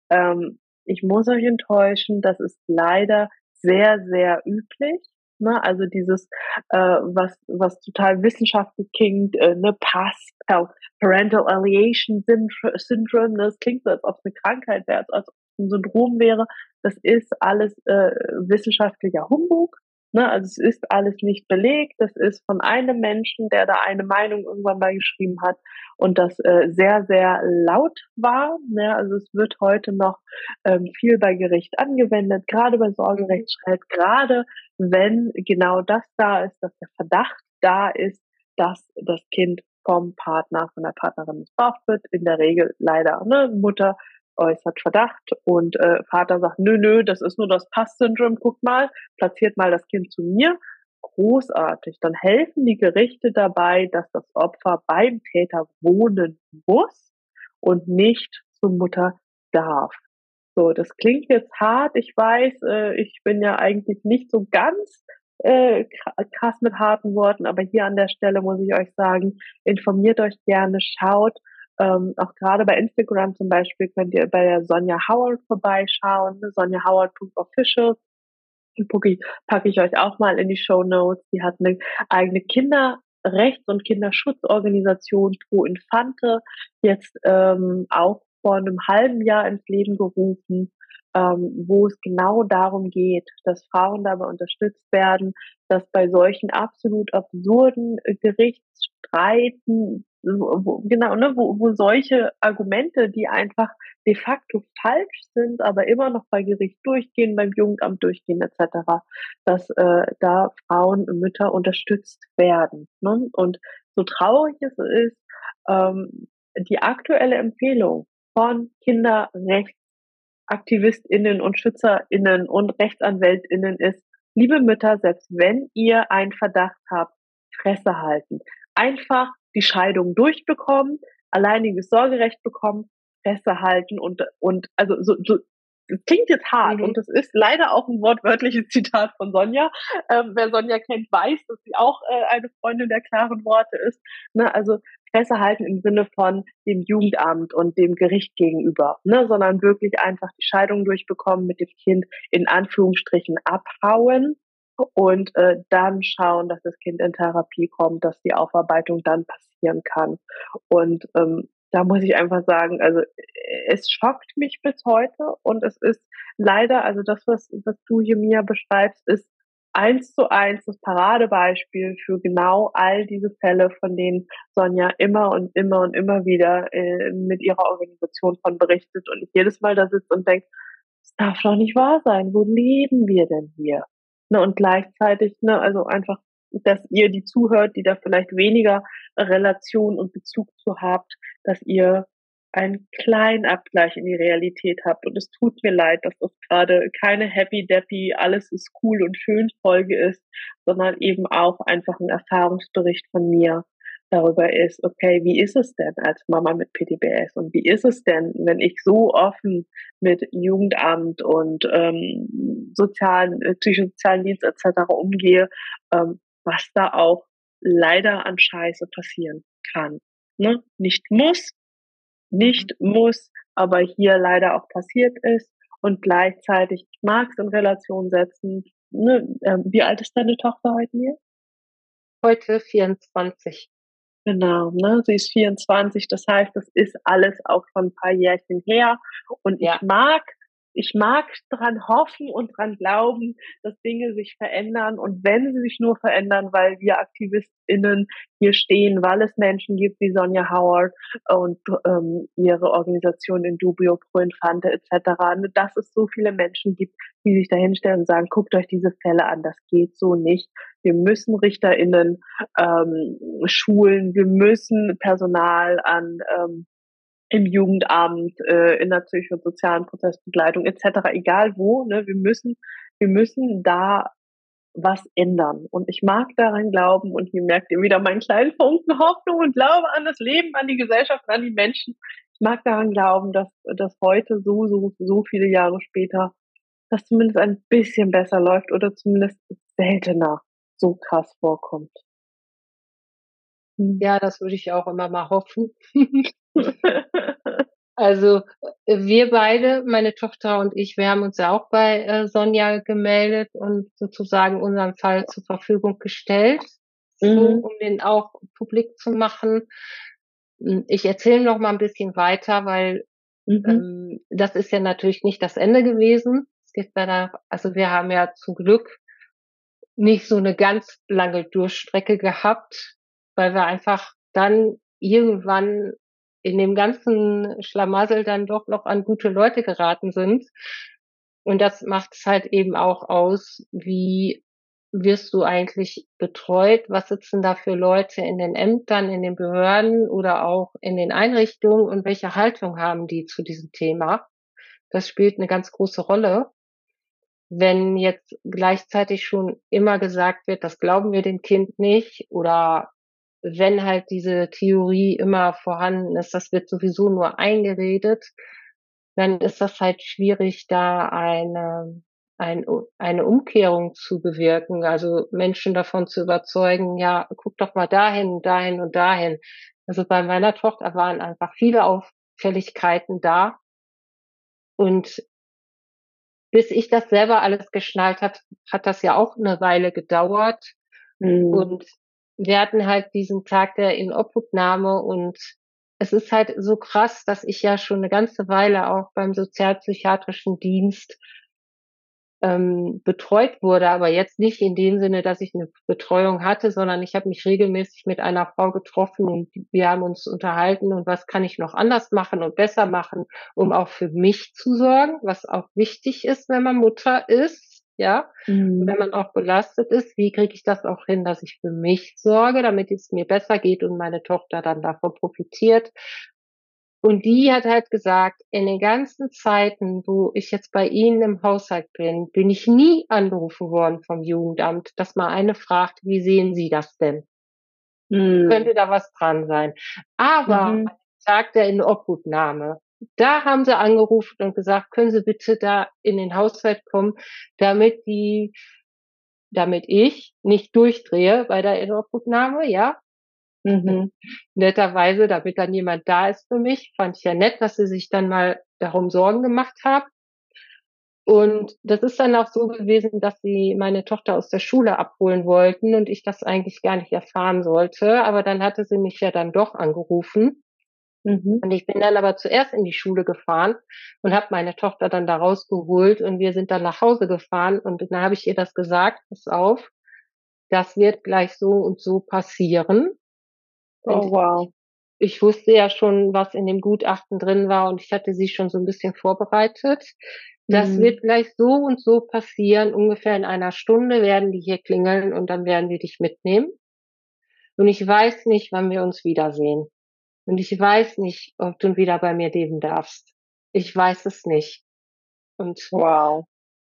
Ähm, ich muss euch enttäuschen, das ist leider sehr, sehr üblich. Ne? Also dieses, äh, was, was total wissenschaftlich klingt, äh, ne, PAS, Parental Alienation Syndrome, ne? das klingt so, als ob es eine Krankheit wäre, als ob es ein Syndrom wäre. Das ist alles äh, wissenschaftlicher Humbug. Ne, also es ist alles nicht belegt. Das ist von einem Menschen, der da eine Meinung irgendwann mal geschrieben hat und das äh, sehr, sehr laut war. Ne, also es wird heute noch ähm, viel bei Gericht angewendet, gerade bei Sorgerechtsstreit, gerade wenn genau das da ist, dass der Verdacht da ist, dass das Kind vom Partner, von der Partnerin missbraucht wird. In der Regel leider ne, Mutter äußert Verdacht und äh, Vater sagt, nö, nö, das ist nur das Pass-Syndrom, guck mal, platziert mal das Kind zu mir. Großartig. Dann helfen die Gerichte dabei, dass das Opfer beim Täter wohnen muss und nicht zur Mutter darf. So, das klingt jetzt hart. Ich weiß, äh, ich bin ja eigentlich nicht so ganz äh, krass mit harten Worten, aber hier an der Stelle muss ich euch sagen, informiert euch gerne, schaut, ähm, auch gerade bei Instagram zum Beispiel könnt ihr bei der Sonja Howard vorbeischauen, ne? Sonja Howard.official. Die packe ich euch auch mal in die Show Notes. Die hat eine eigene Kinderrechts- und Kinderschutzorganisation Pro Infante jetzt ähm, auch vor einem halben Jahr ins Leben gerufen, ähm, wo es genau darum geht, dass Frauen dabei unterstützt werden, dass bei solchen absolut absurden Gerichtsstreiten wo, genau, ne, wo, wo solche Argumente, die einfach de facto falsch sind, aber immer noch bei Gericht durchgehen, beim Jugendamt durchgehen etc., dass äh, da Frauen Mütter unterstützt werden. Ne? Und so traurig es ist, ähm, die aktuelle Empfehlung von KinderrechtsaktivistInnen und SchützerInnen und RechtsanwältInnen ist, liebe Mütter, selbst wenn ihr einen Verdacht habt, Fresse halten. Einfach die Scheidung durchbekommen, alleiniges Sorgerecht bekommen, Fresse halten und, und also so, so das klingt jetzt hart mhm. und das ist leider auch ein wortwörtliches Zitat von Sonja. Ähm, wer Sonja kennt, weiß, dass sie auch äh, eine Freundin der klaren Worte ist. Ne? Also Fresse halten im Sinne von dem Jugendamt und dem Gericht gegenüber, ne? sondern wirklich einfach die Scheidung durchbekommen, mit dem Kind in Anführungsstrichen abhauen und äh, dann schauen, dass das Kind in Therapie kommt, dass die Aufarbeitung dann passieren kann. Und ähm, da muss ich einfach sagen, also es schockt mich bis heute und es ist leider, also das, was, was du hier mir beschreibst, ist eins zu eins das Paradebeispiel für genau all diese Fälle, von denen Sonja immer und immer und immer wieder äh, mit ihrer Organisation von berichtet und ich jedes Mal da sitze und denke, das darf doch nicht wahr sein. Wo leben wir denn hier? Ne, und gleichzeitig, ne, also einfach, dass ihr die zuhört, die da vielleicht weniger Relation und Bezug zu habt, dass ihr einen kleinen Abgleich in die Realität habt. Und es tut mir leid, dass das gerade keine happy deppy, alles ist cool und schön Folge ist, sondern eben auch einfach ein Erfahrungsbericht von mir, darüber ist, okay, wie ist es denn als Mama mit PTBS und wie ist es denn, wenn ich so offen mit Jugendamt und ähm, sozialen, äh, psychosozialen Dienst etc. umgehe, ähm, was da auch leider an Scheiße passieren kann. Ne? Nicht muss, nicht mhm. muss, aber hier leider auch passiert ist und gleichzeitig magst in Relation setzen. Ne? Ähm, wie alt ist deine Tochter heute hier? Heute 24. Genau, ne? Sie ist 24, das heißt, das ist alles auch schon ein paar Jährchen her. Und ja. ich mag ich mag dran hoffen und dran glauben, dass Dinge sich verändern. Und wenn sie sich nur verändern, weil wir AktivistInnen hier stehen, weil es Menschen gibt wie Sonja Howard und ähm, ihre Organisation in Dubio Pro Infante etc., dass es so viele Menschen gibt, die sich dahinstellen und sagen, guckt euch diese Fälle an, das geht so nicht. Wir müssen RichterInnen ähm, schulen, wir müssen Personal an ähm, im Jugendamt, äh, in der psychosozialen Prozessbegleitung etc., egal wo, ne, wir müssen, wir müssen da was ändern. Und ich mag daran glauben und hier merkt ihr wieder meinen kleinen Funken Hoffnung und Glaube an das Leben, an die Gesellschaft, an die Menschen. Ich mag daran glauben, dass das heute so, so, so viele Jahre später das zumindest ein bisschen besser läuft oder zumindest seltener so krass vorkommt. Ja, das würde ich auch immer mal hoffen. also wir beide, meine Tochter und ich, wir haben uns ja auch bei äh, Sonja gemeldet und sozusagen unseren Fall zur Verfügung gestellt, mhm. so, um den auch publik zu machen. Hm, ich erzähle noch mal ein bisschen weiter, weil mhm. ähm, das ist ja natürlich nicht das Ende gewesen. Es gibt da, also wir haben ja zum Glück nicht so eine ganz lange Durchstrecke gehabt, weil wir einfach dann irgendwann in dem ganzen Schlamassel dann doch noch an gute Leute geraten sind. Und das macht es halt eben auch aus, wie wirst du eigentlich betreut? Was sitzen da für Leute in den Ämtern, in den Behörden oder auch in den Einrichtungen und welche Haltung haben die zu diesem Thema? Das spielt eine ganz große Rolle. Wenn jetzt gleichzeitig schon immer gesagt wird, das glauben wir dem Kind nicht oder wenn halt diese Theorie immer vorhanden ist, das wird sowieso nur eingeredet, dann ist das halt schwierig, da eine, ein, eine Umkehrung zu bewirken, also Menschen davon zu überzeugen, ja, guck doch mal dahin, dahin und dahin. Also bei meiner Tochter waren einfach viele Auffälligkeiten da. Und bis ich das selber alles geschnallt hat, hat das ja auch eine Weile gedauert. Mhm. Und wir hatten halt diesen Tag der Inobhutnahme und es ist halt so krass, dass ich ja schon eine ganze Weile auch beim sozialpsychiatrischen Dienst ähm, betreut wurde, aber jetzt nicht in dem Sinne, dass ich eine Betreuung hatte, sondern ich habe mich regelmäßig mit einer Frau getroffen und wir haben uns unterhalten und was kann ich noch anders machen und besser machen, um auch für mich zu sorgen, was auch wichtig ist, wenn man Mutter ist ja. Mhm. Wenn man auch belastet ist, wie kriege ich das auch hin, dass ich für mich sorge, damit es mir besser geht und meine Tochter dann davon profitiert. Und die hat halt gesagt, in den ganzen Zeiten, wo ich jetzt bei Ihnen im Haushalt bin, bin ich nie angerufen worden vom Jugendamt, dass mal eine fragt, wie sehen Sie das denn? Mhm. Könnte da was dran sein. Aber mhm. Tag der Inobhutnahme da haben sie angerufen und gesagt, können Sie bitte da in den Haushalt kommen, damit die, damit ich nicht durchdrehe bei der Inobhutnahme, ja. Mhm. Netterweise, damit dann jemand da ist für mich. Fand ich ja nett, dass sie sich dann mal darum Sorgen gemacht haben. Und das ist dann auch so gewesen, dass sie meine Tochter aus der Schule abholen wollten und ich das eigentlich gar nicht erfahren sollte. Aber dann hatte sie mich ja dann doch angerufen. Mhm. Und ich bin dann aber zuerst in die Schule gefahren und habe meine Tochter dann da rausgeholt und wir sind dann nach Hause gefahren und dann habe ich ihr das gesagt, pass auf, das wird gleich so und so passieren. Und oh wow. Ich, ich wusste ja schon, was in dem Gutachten drin war und ich hatte sie schon so ein bisschen vorbereitet. Das mhm. wird gleich so und so passieren. Ungefähr in einer Stunde werden die hier klingeln und dann werden wir dich mitnehmen. Und ich weiß nicht, wann wir uns wiedersehen. Und ich weiß nicht, ob du wieder bei mir leben darfst. Ich weiß es nicht. Und wow.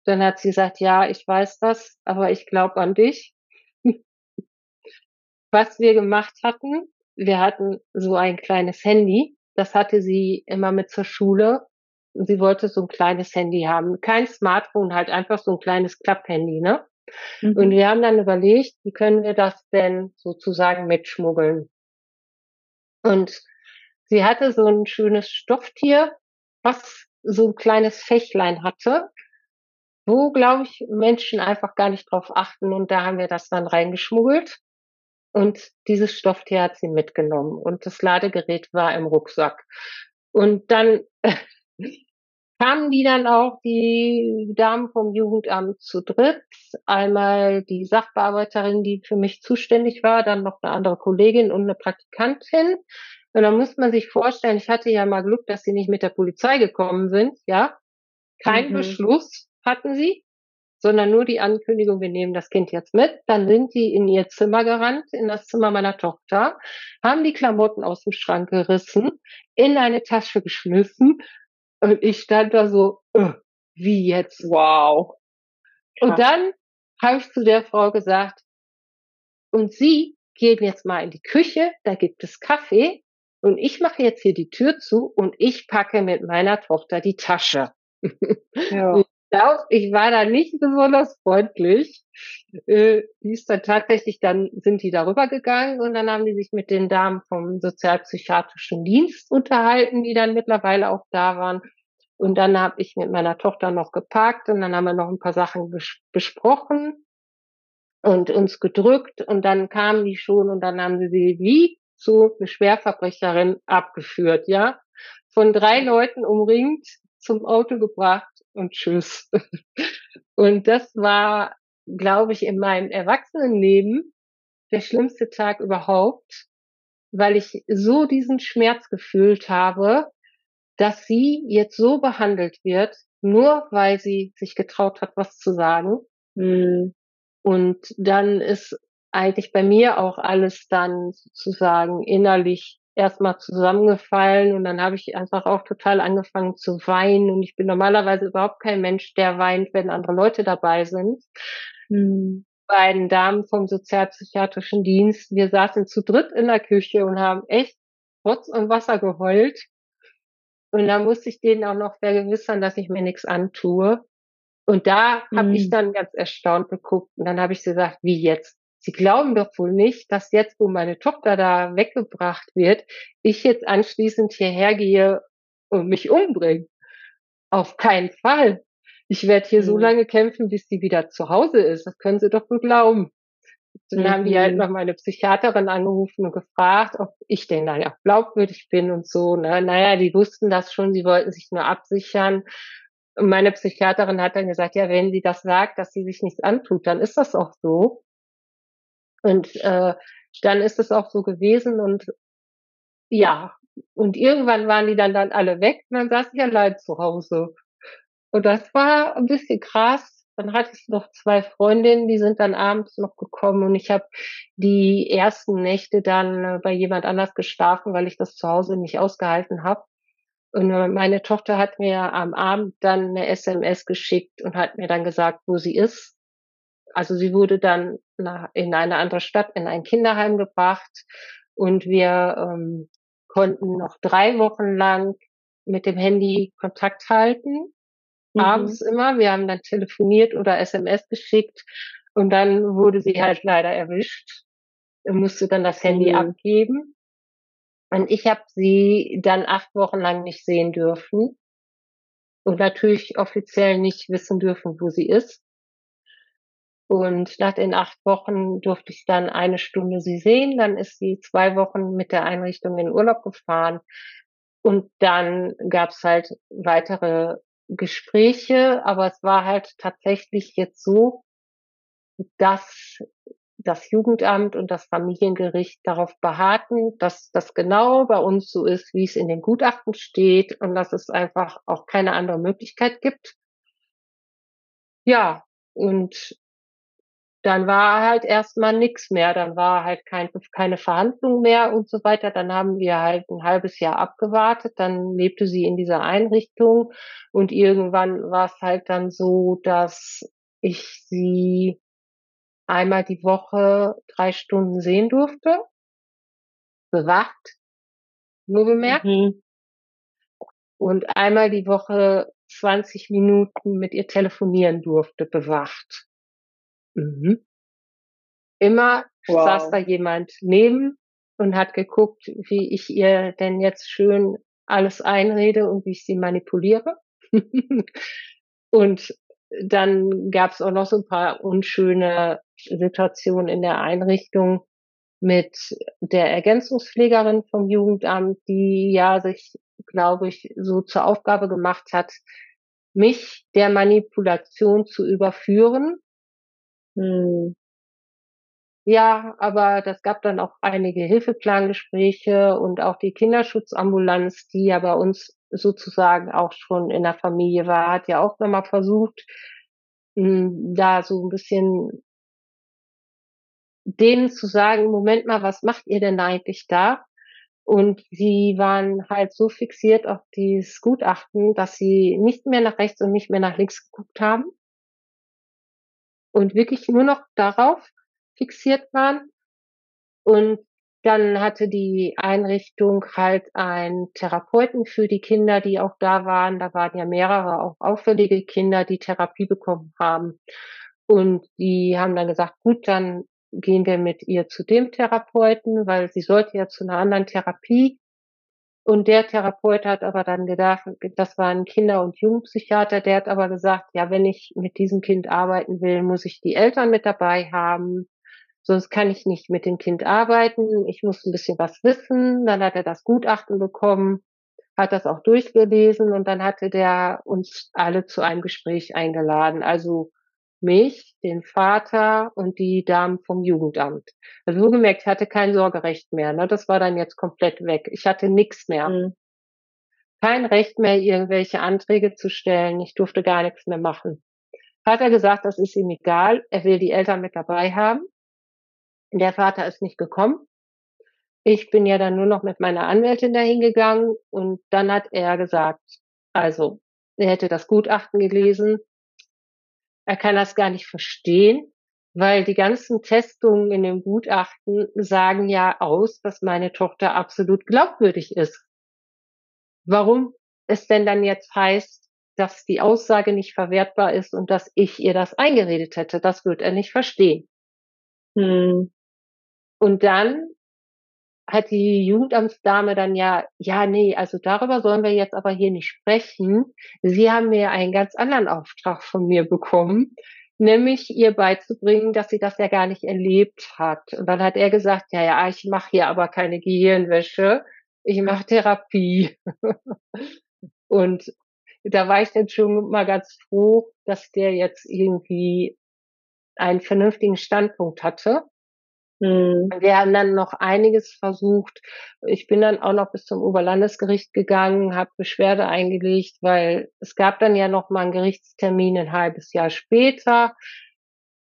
dann hat sie gesagt, ja, ich weiß das, aber ich glaube an dich. Was wir gemacht hatten, wir hatten so ein kleines Handy. Das hatte sie immer mit zur Schule. Sie wollte so ein kleines Handy haben. Kein Smartphone, halt einfach so ein kleines Klapphandy, ne? Mhm. Und wir haben dann überlegt, wie können wir das denn sozusagen mitschmuggeln? Und sie hatte so ein schönes Stofftier, was so ein kleines Fächlein hatte, wo, glaube ich, Menschen einfach gar nicht drauf achten. Und da haben wir das dann reingeschmuggelt. Und dieses Stofftier hat sie mitgenommen. Und das Ladegerät war im Rucksack. Und dann kamen die dann auch, die Damen vom Jugendamt zu dritt. Einmal die Sachbearbeiterin, die für mich zuständig war, dann noch eine andere Kollegin und eine Praktikantin. Und dann muss man sich vorstellen, ich hatte ja mal Glück, dass sie nicht mit der Polizei gekommen sind, ja. Kein mhm. Beschluss hatten sie, sondern nur die Ankündigung, wir nehmen das Kind jetzt mit. Dann sind die in ihr Zimmer gerannt, in das Zimmer meiner Tochter, haben die Klamotten aus dem Schrank gerissen, in eine Tasche geschmissen und ich stand da so, äh, wie jetzt? Wow. Krass. Und dann habe ich zu der Frau gesagt, und Sie gehen jetzt mal in die Küche, da gibt es Kaffee und ich mache jetzt hier die Tür zu und ich packe mit meiner Tochter die Tasche. Ja. glaube, ich war da nicht besonders freundlich. Äh, die ist dann tatsächlich, dann sind die darüber gegangen und dann haben die sich mit den Damen vom sozialpsychiatrischen Dienst unterhalten, die dann mittlerweile auch da waren. Und dann habe ich mit meiner Tochter noch geparkt und dann haben wir noch ein paar Sachen bes besprochen und uns gedrückt und dann kamen die schon und dann haben sie sie wie zu eine Schwerverbrecherin abgeführt, ja. Von drei Leuten umringt, zum Auto gebracht und tschüss. Und das war, glaube ich, in meinem Erwachsenenleben der schlimmste Tag überhaupt, weil ich so diesen Schmerz gefühlt habe, dass sie jetzt so behandelt wird, nur weil sie sich getraut hat, was zu sagen. Mhm. Und dann ist eigentlich bei mir auch alles dann sozusagen innerlich erstmal zusammengefallen und dann habe ich einfach auch total angefangen zu weinen und ich bin normalerweise überhaupt kein Mensch, der weint, wenn andere Leute dabei sind. Hm. Beiden Damen vom sozialpsychiatrischen Dienst, wir saßen zu dritt in der Küche und haben echt Rotz und Wasser geheult. Und da musste ich denen auch noch vergewissern, dass ich mir nichts antue. Und da habe hm. ich dann ganz erstaunt geguckt und dann habe ich gesagt, wie jetzt? Sie glauben doch wohl nicht, dass jetzt, wo meine Tochter da weggebracht wird, ich jetzt anschließend hierher gehe und mich umbringe. Auf keinen Fall. Ich werde hier mhm. so lange kämpfen, bis sie wieder zu Hause ist. Das können Sie doch wohl glauben. Dann mhm. haben die halt mhm. noch meine Psychiaterin angerufen und gefragt, ob ich denn da ja glaubwürdig bin und so. Ne? Naja, die wussten das schon, sie wollten sich nur absichern. Und meine Psychiaterin hat dann gesagt, ja, wenn sie das sagt, dass sie sich nichts antut, dann ist das auch so. Und äh, dann ist es auch so gewesen und ja, und irgendwann waren die dann, dann alle weg und dann saß ich allein zu Hause. Und das war ein bisschen krass. Dann hatte ich noch zwei Freundinnen, die sind dann abends noch gekommen und ich habe die ersten Nächte dann äh, bei jemand anders geschlafen, weil ich das zu Hause nicht ausgehalten habe. Und äh, meine Tochter hat mir am Abend dann eine SMS geschickt und hat mir dann gesagt, wo sie ist. Also sie wurde dann nach, in eine andere Stadt, in ein Kinderheim gebracht und wir ähm, konnten noch drei Wochen lang mit dem Handy Kontakt halten. Mhm. Abends immer. Wir haben dann telefoniert oder SMS geschickt und dann wurde sie halt leider erwischt und musste dann das Handy mhm. abgeben. Und ich habe sie dann acht Wochen lang nicht sehen dürfen und natürlich offiziell nicht wissen dürfen, wo sie ist. Und nach den acht Wochen durfte ich dann eine Stunde sie sehen. Dann ist sie zwei Wochen mit der Einrichtung in Urlaub gefahren. Und dann gab es halt weitere Gespräche, aber es war halt tatsächlich jetzt so, dass das Jugendamt und das Familiengericht darauf beharten, dass das genau bei uns so ist, wie es in den Gutachten steht und dass es einfach auch keine andere Möglichkeit gibt. Ja, und dann war halt erstmal nichts mehr, dann war halt kein, keine Verhandlung mehr und so weiter. Dann haben wir halt ein halbes Jahr abgewartet, dann lebte sie in dieser Einrichtung und irgendwann war es halt dann so, dass ich sie einmal die Woche drei Stunden sehen durfte. bewacht, nur bemerkt. Mhm. Und einmal die Woche 20 Minuten mit ihr telefonieren durfte, bewacht. Mhm. Immer wow. saß da jemand neben und hat geguckt, wie ich ihr denn jetzt schön alles einrede und wie ich sie manipuliere. und dann gab es auch noch so ein paar unschöne Situationen in der Einrichtung mit der Ergänzungspflegerin vom Jugendamt, die ja sich, glaube ich, so zur Aufgabe gemacht hat, mich der Manipulation zu überführen. Hm. Ja, aber das gab dann auch einige Hilfeplangespräche und auch die Kinderschutzambulanz, die ja bei uns sozusagen auch schon in der Familie war, hat ja auch nochmal versucht, hm, da so ein bisschen denen zu sagen, Moment mal, was macht ihr denn eigentlich da? Und sie waren halt so fixiert auf dieses Gutachten, dass sie nicht mehr nach rechts und nicht mehr nach links geguckt haben und wirklich nur noch darauf fixiert waren. Und dann hatte die Einrichtung halt einen Therapeuten für die Kinder, die auch da waren. Da waren ja mehrere auch auffällige Kinder, die Therapie bekommen haben. Und die haben dann gesagt, gut, dann gehen wir mit ihr zu dem Therapeuten, weil sie sollte ja zu einer anderen Therapie. Und der Therapeut hat aber dann gedacht, das war ein Kinder- und Jugendpsychiater, der hat aber gesagt, ja, wenn ich mit diesem Kind arbeiten will, muss ich die Eltern mit dabei haben sonst kann ich nicht mit dem Kind arbeiten, ich muss ein bisschen was wissen. Dann hat er das Gutachten bekommen, hat das auch durchgelesen und dann hatte der uns alle zu einem Gespräch eingeladen. Also mich, den Vater und die Damen vom Jugendamt. Also so gemerkt, ich hatte kein Sorgerecht mehr. Ne? Das war dann jetzt komplett weg. Ich hatte nichts mehr. Mhm. Kein Recht mehr, irgendwelche Anträge zu stellen. Ich durfte gar nichts mehr machen. Hat er gesagt, das ist ihm egal. Er will die Eltern mit dabei haben. Der Vater ist nicht gekommen. Ich bin ja dann nur noch mit meiner Anwältin dahin gegangen und dann hat er gesagt, also er hätte das Gutachten gelesen. Er kann das gar nicht verstehen, weil die ganzen Testungen in dem Gutachten sagen ja aus, dass meine Tochter absolut glaubwürdig ist. Warum es denn dann jetzt heißt, dass die Aussage nicht verwertbar ist und dass ich ihr das eingeredet hätte, das wird er nicht verstehen. Hm. Und dann hat die Jugendamtsdame dann ja, ja, nee, also darüber sollen wir jetzt aber hier nicht sprechen. Sie haben mir einen ganz anderen Auftrag von mir bekommen, nämlich ihr beizubringen, dass sie das ja gar nicht erlebt hat. Und dann hat er gesagt, ja, ja, ich mache hier aber keine Gehirnwäsche, ich mache Therapie. Und da war ich dann schon mal ganz froh, dass der jetzt irgendwie einen vernünftigen Standpunkt hatte Mhm. Wir haben dann noch einiges versucht. Ich bin dann auch noch bis zum Oberlandesgericht gegangen, habe Beschwerde eingelegt, weil es gab dann ja noch mal einen Gerichtstermin ein halbes Jahr später.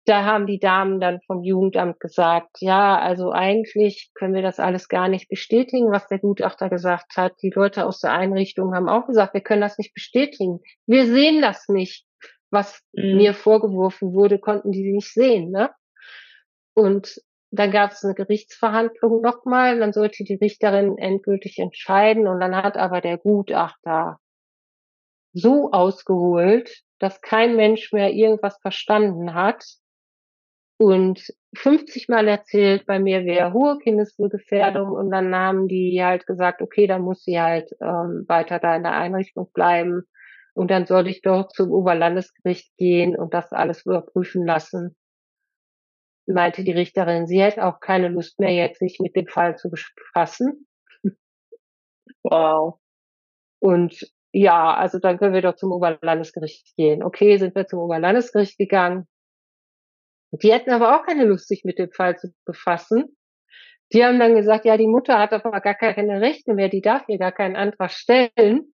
Da haben die Damen dann vom Jugendamt gesagt, ja, also eigentlich können wir das alles gar nicht bestätigen, was der Gutachter gesagt hat. Die Leute aus der Einrichtung haben auch gesagt, wir können das nicht bestätigen. Wir sehen das nicht. Was mhm. mir vorgeworfen wurde, konnten die nicht sehen. Ne? Und dann gab es eine Gerichtsverhandlung nochmal, dann sollte die Richterin endgültig entscheiden. Und dann hat aber der Gutachter so ausgeholt, dass kein Mensch mehr irgendwas verstanden hat. Und 50 Mal erzählt, bei mir wäre hohe Kindeswohlgefährdung. Und dann haben die halt gesagt, okay, dann muss sie halt ähm, weiter da in der Einrichtung bleiben. Und dann soll ich doch zum Oberlandesgericht gehen und das alles überprüfen lassen meinte die Richterin, sie hätte auch keine Lust mehr, jetzt sich mit dem Fall zu befassen. Wow. Und ja, also dann können wir doch zum Oberlandesgericht gehen. Okay, sind wir zum Oberlandesgericht gegangen. Die hätten aber auch keine Lust, sich mit dem Fall zu befassen. Die haben dann gesagt, ja, die Mutter hat aber gar keine Rechte mehr, die darf hier gar keinen Antrag stellen.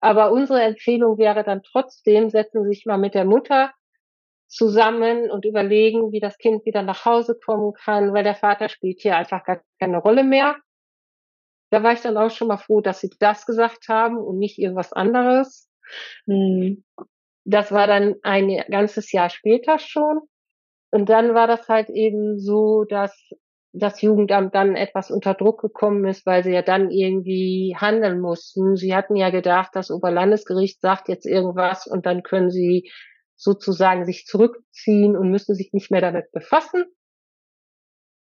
Aber unsere Empfehlung wäre dann trotzdem, setzen Sie sich mal mit der Mutter zusammen und überlegen, wie das Kind wieder nach Hause kommen kann, weil der Vater spielt hier einfach gar keine Rolle mehr. Da war ich dann auch schon mal froh, dass sie das gesagt haben und nicht irgendwas anderes. Hm. Das war dann ein ganzes Jahr später schon. Und dann war das halt eben so, dass das Jugendamt dann etwas unter Druck gekommen ist, weil sie ja dann irgendwie handeln mussten. Sie hatten ja gedacht, das Oberlandesgericht sagt jetzt irgendwas und dann können sie sozusagen sich zurückziehen und müssen sich nicht mehr damit befassen.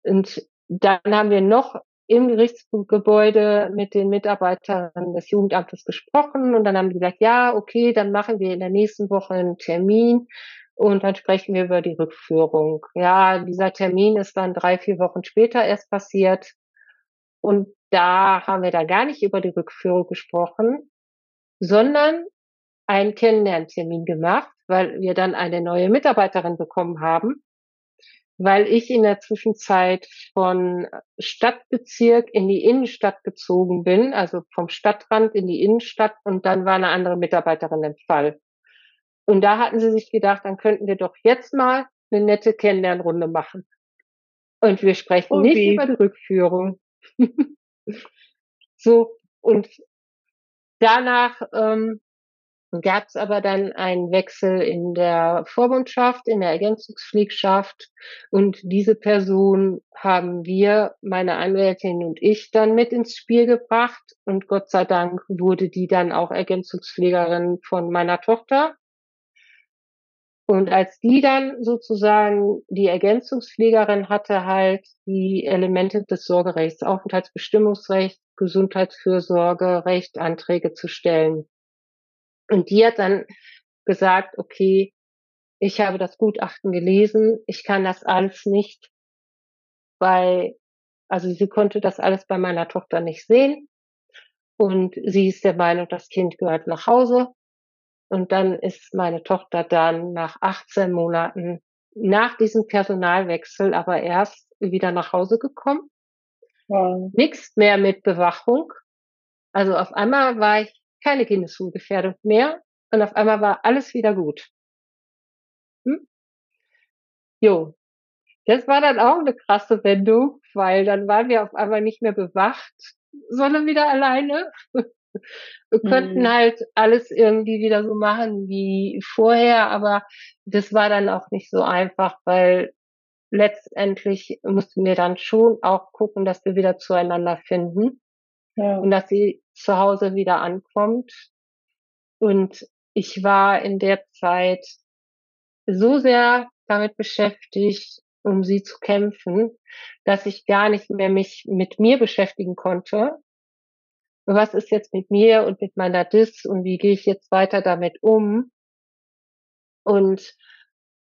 Und dann haben wir noch im Gerichtsgebäude mit den Mitarbeitern des Jugendamtes gesprochen und dann haben die gesagt, ja, okay, dann machen wir in der nächsten Woche einen Termin und dann sprechen wir über die Rückführung. Ja, dieser Termin ist dann drei, vier Wochen später erst passiert und da haben wir dann gar nicht über die Rückführung gesprochen, sondern einen Kennenlerntermin gemacht, weil wir dann eine neue Mitarbeiterin bekommen haben weil ich in der Zwischenzeit von Stadtbezirk in die Innenstadt gezogen bin, also vom Stadtrand in die Innenstadt und dann war eine andere Mitarbeiterin im Fall. Und da hatten sie sich gedacht, dann könnten wir doch jetzt mal eine nette Kennenlernrunde machen. Und wir sprechen okay. nicht über die Rückführung. so, und danach ähm, gab es aber dann einen Wechsel in der Vormundschaft, in der Ergänzungspflegschaft und diese Person haben wir, meine Anwältin und ich, dann mit ins Spiel gebracht und Gott sei Dank wurde die dann auch Ergänzungspflegerin von meiner Tochter. Und als die dann sozusagen die Ergänzungspflegerin hatte halt die Elemente des Sorgerechts, Aufenthaltsbestimmungsrecht, Gesundheitsfürsorge, Recht, Anträge zu stellen. Und die hat dann gesagt, okay, ich habe das Gutachten gelesen, ich kann das alles nicht, weil, also sie konnte das alles bei meiner Tochter nicht sehen. Und sie ist der Meinung, das Kind gehört nach Hause. Und dann ist meine Tochter dann nach 18 Monaten nach diesem Personalwechsel aber erst wieder nach Hause gekommen. Wow. Nichts mehr mit Bewachung. Also auf einmal war ich keine Kindeswohlgefährdung mehr und auf einmal war alles wieder gut. Hm? Jo. Das war dann auch eine krasse Wendung, weil dann waren wir auf einmal nicht mehr bewacht, sondern wieder alleine. Wir könnten mhm. halt alles irgendwie wieder so machen wie vorher, aber das war dann auch nicht so einfach, weil letztendlich mussten wir dann schon auch gucken, dass wir wieder zueinander finden ja. und dass sie zu Hause wieder ankommt. Und ich war in der Zeit so sehr damit beschäftigt, um sie zu kämpfen, dass ich gar nicht mehr mich mit mir beschäftigen konnte. Was ist jetzt mit mir und mit meiner Dis und wie gehe ich jetzt weiter damit um? Und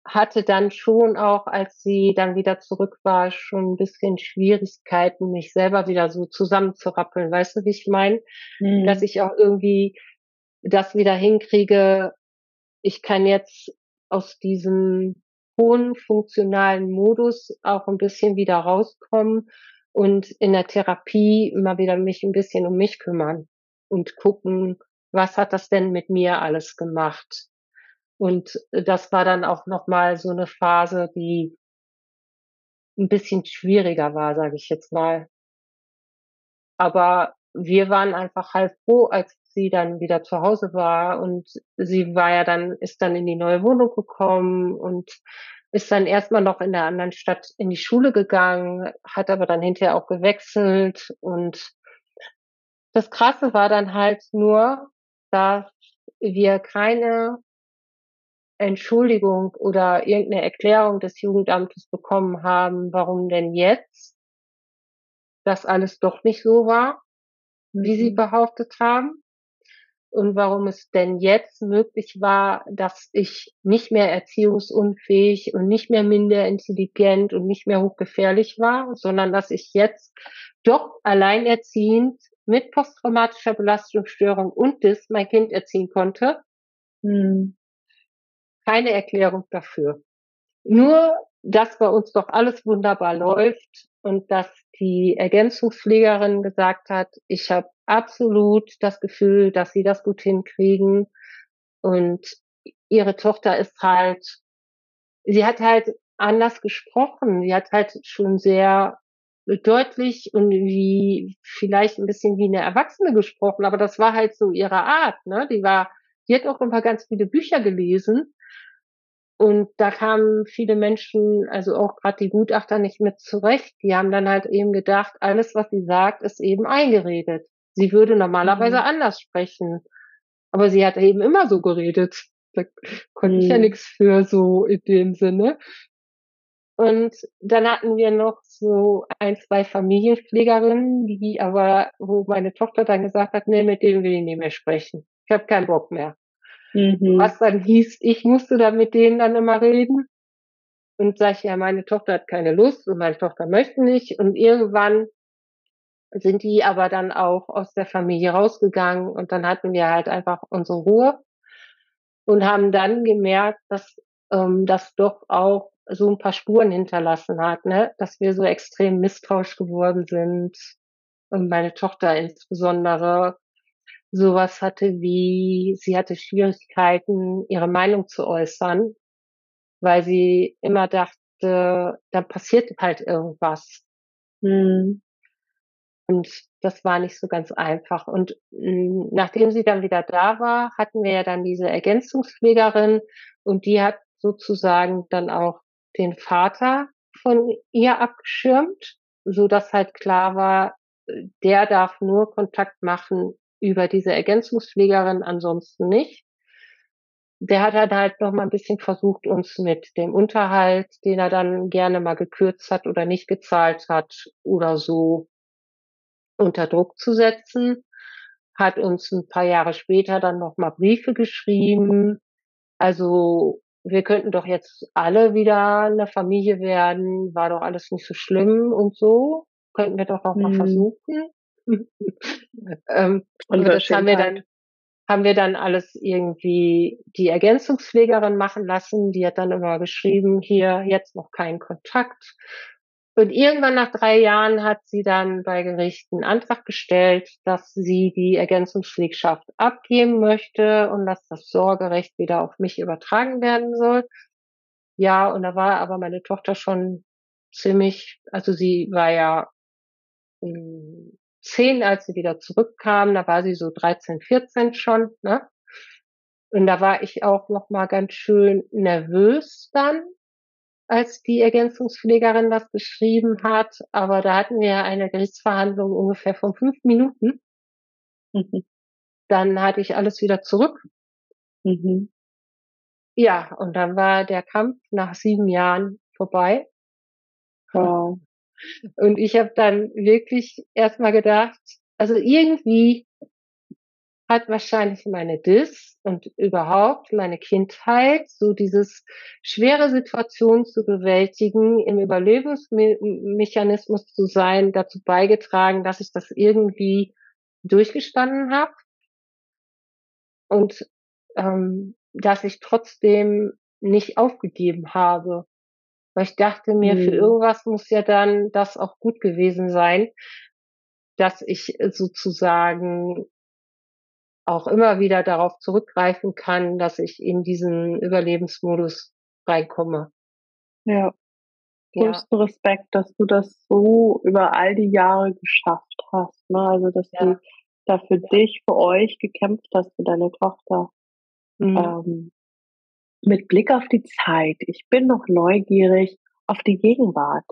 hatte dann schon auch, als sie dann wieder zurück war, schon ein bisschen Schwierigkeiten, mich selber wieder so zusammenzurappeln. Weißt du, wie ich meine? Mhm. Dass ich auch irgendwie das wieder hinkriege. Ich kann jetzt aus diesem hohen funktionalen Modus auch ein bisschen wieder rauskommen und in der Therapie immer wieder mich ein bisschen um mich kümmern und gucken, was hat das denn mit mir alles gemacht? Und das war dann auch nochmal so eine Phase, die ein bisschen schwieriger war, sage ich jetzt mal. Aber wir waren einfach halb froh, als sie dann wieder zu Hause war und sie war ja dann, ist dann in die neue Wohnung gekommen und ist dann erstmal noch in der anderen Stadt in die Schule gegangen, hat aber dann hinterher auch gewechselt und das Krasse war dann halt nur, dass wir keine Entschuldigung oder irgendeine Erklärung des Jugendamtes bekommen haben, warum denn jetzt das alles doch nicht so war, wie sie mhm. behauptet haben. Und warum es denn jetzt möglich war, dass ich nicht mehr erziehungsunfähig und nicht mehr minder intelligent und nicht mehr hochgefährlich war, sondern dass ich jetzt doch alleinerziehend mit posttraumatischer Belastungsstörung und DIS mein Kind erziehen konnte. Mhm keine Erklärung dafür. Nur, dass bei uns doch alles wunderbar läuft und dass die Ergänzungspflegerin gesagt hat, ich habe absolut das Gefühl, dass sie das gut hinkriegen und ihre Tochter ist halt, sie hat halt anders gesprochen, sie hat halt schon sehr deutlich und wie vielleicht ein bisschen wie eine Erwachsene gesprochen, aber das war halt so ihre Art, ne? Die war, die hat auch immer ganz viele Bücher gelesen Und da kamen viele Menschen, also auch gerade die Gutachter, nicht mit zurecht. Die haben dann halt eben gedacht, alles, was sie sagt, ist eben eingeredet. Sie würde normalerweise mhm. anders sprechen. Aber sie hat eben immer so geredet. Da konnte mhm. ich ja mhm. nichts für so in dem Sinne. Und dann hatten wir noch so ein, zwei Familienpflegerinnen, die aber, wo meine Tochter dann gesagt hat, nee, mit denen will ich nicht mehr sprechen. Ich habe keinen Bock mehr. Mhm. Was dann hieß, ich musste da mit denen dann immer reden. Und sag ich, ja, meine Tochter hat keine Lust und meine Tochter möchte nicht. Und irgendwann sind die aber dann auch aus der Familie rausgegangen und dann hatten wir halt einfach unsere Ruhe und haben dann gemerkt, dass ähm, das doch auch so ein paar Spuren hinterlassen hat, ne? dass wir so extrem misstrauisch geworden sind und meine Tochter insbesondere sowas hatte wie, sie hatte Schwierigkeiten, ihre Meinung zu äußern, weil sie immer dachte, da passiert halt irgendwas. Hm. Und das war nicht so ganz einfach. Und hm, nachdem sie dann wieder da war, hatten wir ja dann diese Ergänzungspflegerin und die hat sozusagen dann auch den Vater von ihr abgeschirmt, so dass halt klar war, der darf nur Kontakt machen über diese Ergänzungspflegerin, ansonsten nicht. Der hat halt noch mal ein bisschen versucht, uns mit dem Unterhalt, den er dann gerne mal gekürzt hat oder nicht gezahlt hat oder so unter Druck zu setzen, hat uns ein paar Jahre später dann noch mal Briefe geschrieben. Also wir könnten doch jetzt alle wieder eine Familie werden, war doch alles nicht so schlimm und so. Könnten wir doch auch mal mhm. versuchen. ähm, und das haben wir dann haben wir dann alles irgendwie die Ergänzungspflegerin machen lassen. Die hat dann immer geschrieben, hier jetzt noch keinen Kontakt. Und irgendwann nach drei Jahren hat sie dann bei Gericht einen Antrag gestellt, dass sie die Ergänzungspflegschaft abgeben möchte und dass das Sorgerecht wieder auf mich übertragen werden soll. Ja, und da war aber meine Tochter schon ziemlich, also sie war ja zehn, als sie wieder zurückkam, da war sie so 13, 14 schon, ne? Und da war ich auch noch mal ganz schön nervös dann, als die Ergänzungspflegerin das geschrieben hat. Aber da hatten wir eine Gerichtsverhandlung ungefähr von fünf Minuten. Mhm. Dann hatte ich alles wieder zurück. Mhm. Ja, und dann war der Kampf nach sieben Jahren vorbei. Wow. Und ich habe dann wirklich erstmal gedacht, also irgendwie hat wahrscheinlich meine Dis und überhaupt meine Kindheit, so dieses schwere Situation zu bewältigen, im Überlebensmechanismus zu sein, dazu beigetragen, dass ich das irgendwie durchgestanden habe und ähm, dass ich trotzdem nicht aufgegeben habe. Weil ich dachte mir, mhm. für irgendwas muss ja dann das auch gut gewesen sein, dass ich sozusagen auch immer wieder darauf zurückgreifen kann, dass ich in diesen Überlebensmodus reinkomme. Ja. Größten ja. Respekt, dass du das so über all die Jahre geschafft hast. Ne? Also, dass ja. du da für dich, für euch gekämpft hast, für deine Tochter. Mhm. Ähm, mit Blick auf die Zeit, ich bin noch neugierig auf die Gegenwart.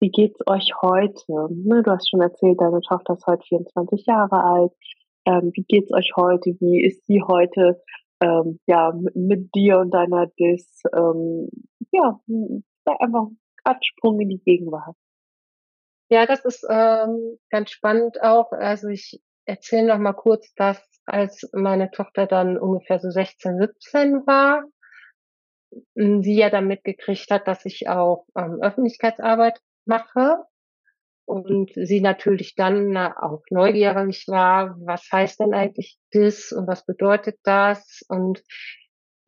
Wie geht's euch heute? Ne, du hast schon erzählt, deine Tochter ist heute 24 Jahre alt ähm, wie geht's euch heute? Wie ist sie heute? Ähm, ja, mit, dir und deiner Dis. Ähm, ja, einfach Quatschsprung in die Gegenwart. Ja, das ist ähm, ganz spannend auch. Also ich erzähle noch mal kurz, dass als meine Tochter dann ungefähr so 16, 17 war, sie ja dann mitgekriegt hat, dass ich auch ähm, Öffentlichkeitsarbeit mache und sie natürlich dann auch neugierig war, was heißt denn eigentlich das und was bedeutet das? Und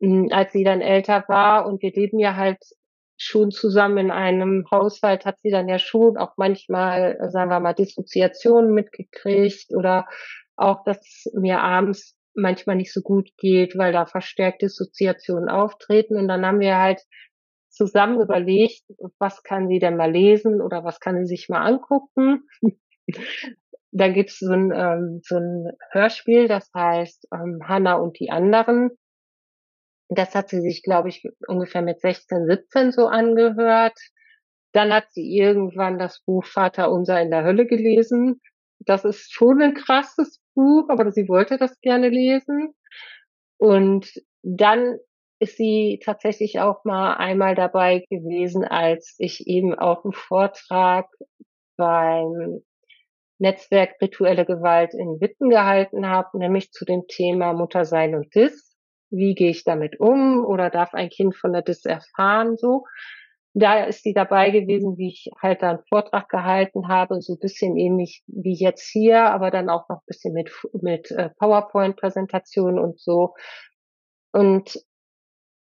hm, als sie dann älter war und wir leben ja halt schon zusammen in einem Haushalt, hat sie dann ja schon auch manchmal, sagen wir mal, Dissoziationen mitgekriegt oder auch, dass mir abends manchmal nicht so gut geht, weil da verstärkt Dissoziationen auftreten. Und dann haben wir halt zusammen überlegt, was kann sie denn mal lesen oder was kann sie sich mal angucken. Dann gibt es so ein, ähm, so ein Hörspiel, das heißt ähm, Hannah und die anderen. Das hat sie sich, glaube ich, ungefähr mit 16, 17 so angehört. Dann hat sie irgendwann das Buch Vater unser in der Hölle gelesen. Das ist schon ein krasses Buch, aber sie wollte das gerne lesen. Und dann ist sie tatsächlich auch mal einmal dabei gewesen, als ich eben auch einen Vortrag beim Netzwerk Rituelle Gewalt in Witten gehalten habe, nämlich zu dem Thema Muttersein und Dis. Wie gehe ich damit um oder darf ein Kind von der Dis erfahren so? Da ist sie dabei gewesen, wie ich halt da einen Vortrag gehalten habe, so ein bisschen ähnlich wie jetzt hier, aber dann auch noch ein bisschen mit, mit äh, PowerPoint-Präsentationen und so. Und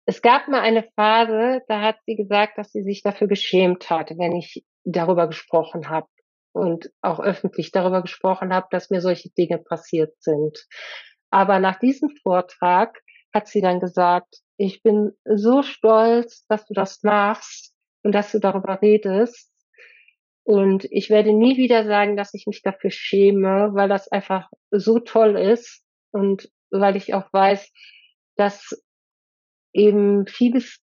es gab mal eine Phase, da hat sie gesagt, dass sie sich dafür geschämt hat, wenn ich darüber gesprochen habe und auch öffentlich darüber gesprochen habe, dass mir solche Dinge passiert sind. Aber nach diesem Vortrag hat sie dann gesagt, ich bin so stolz, dass du das machst und dass du darüber redest. Und ich werde nie wieder sagen, dass ich mich dafür schäme, weil das einfach so toll ist und weil ich auch weiß, dass eben vieles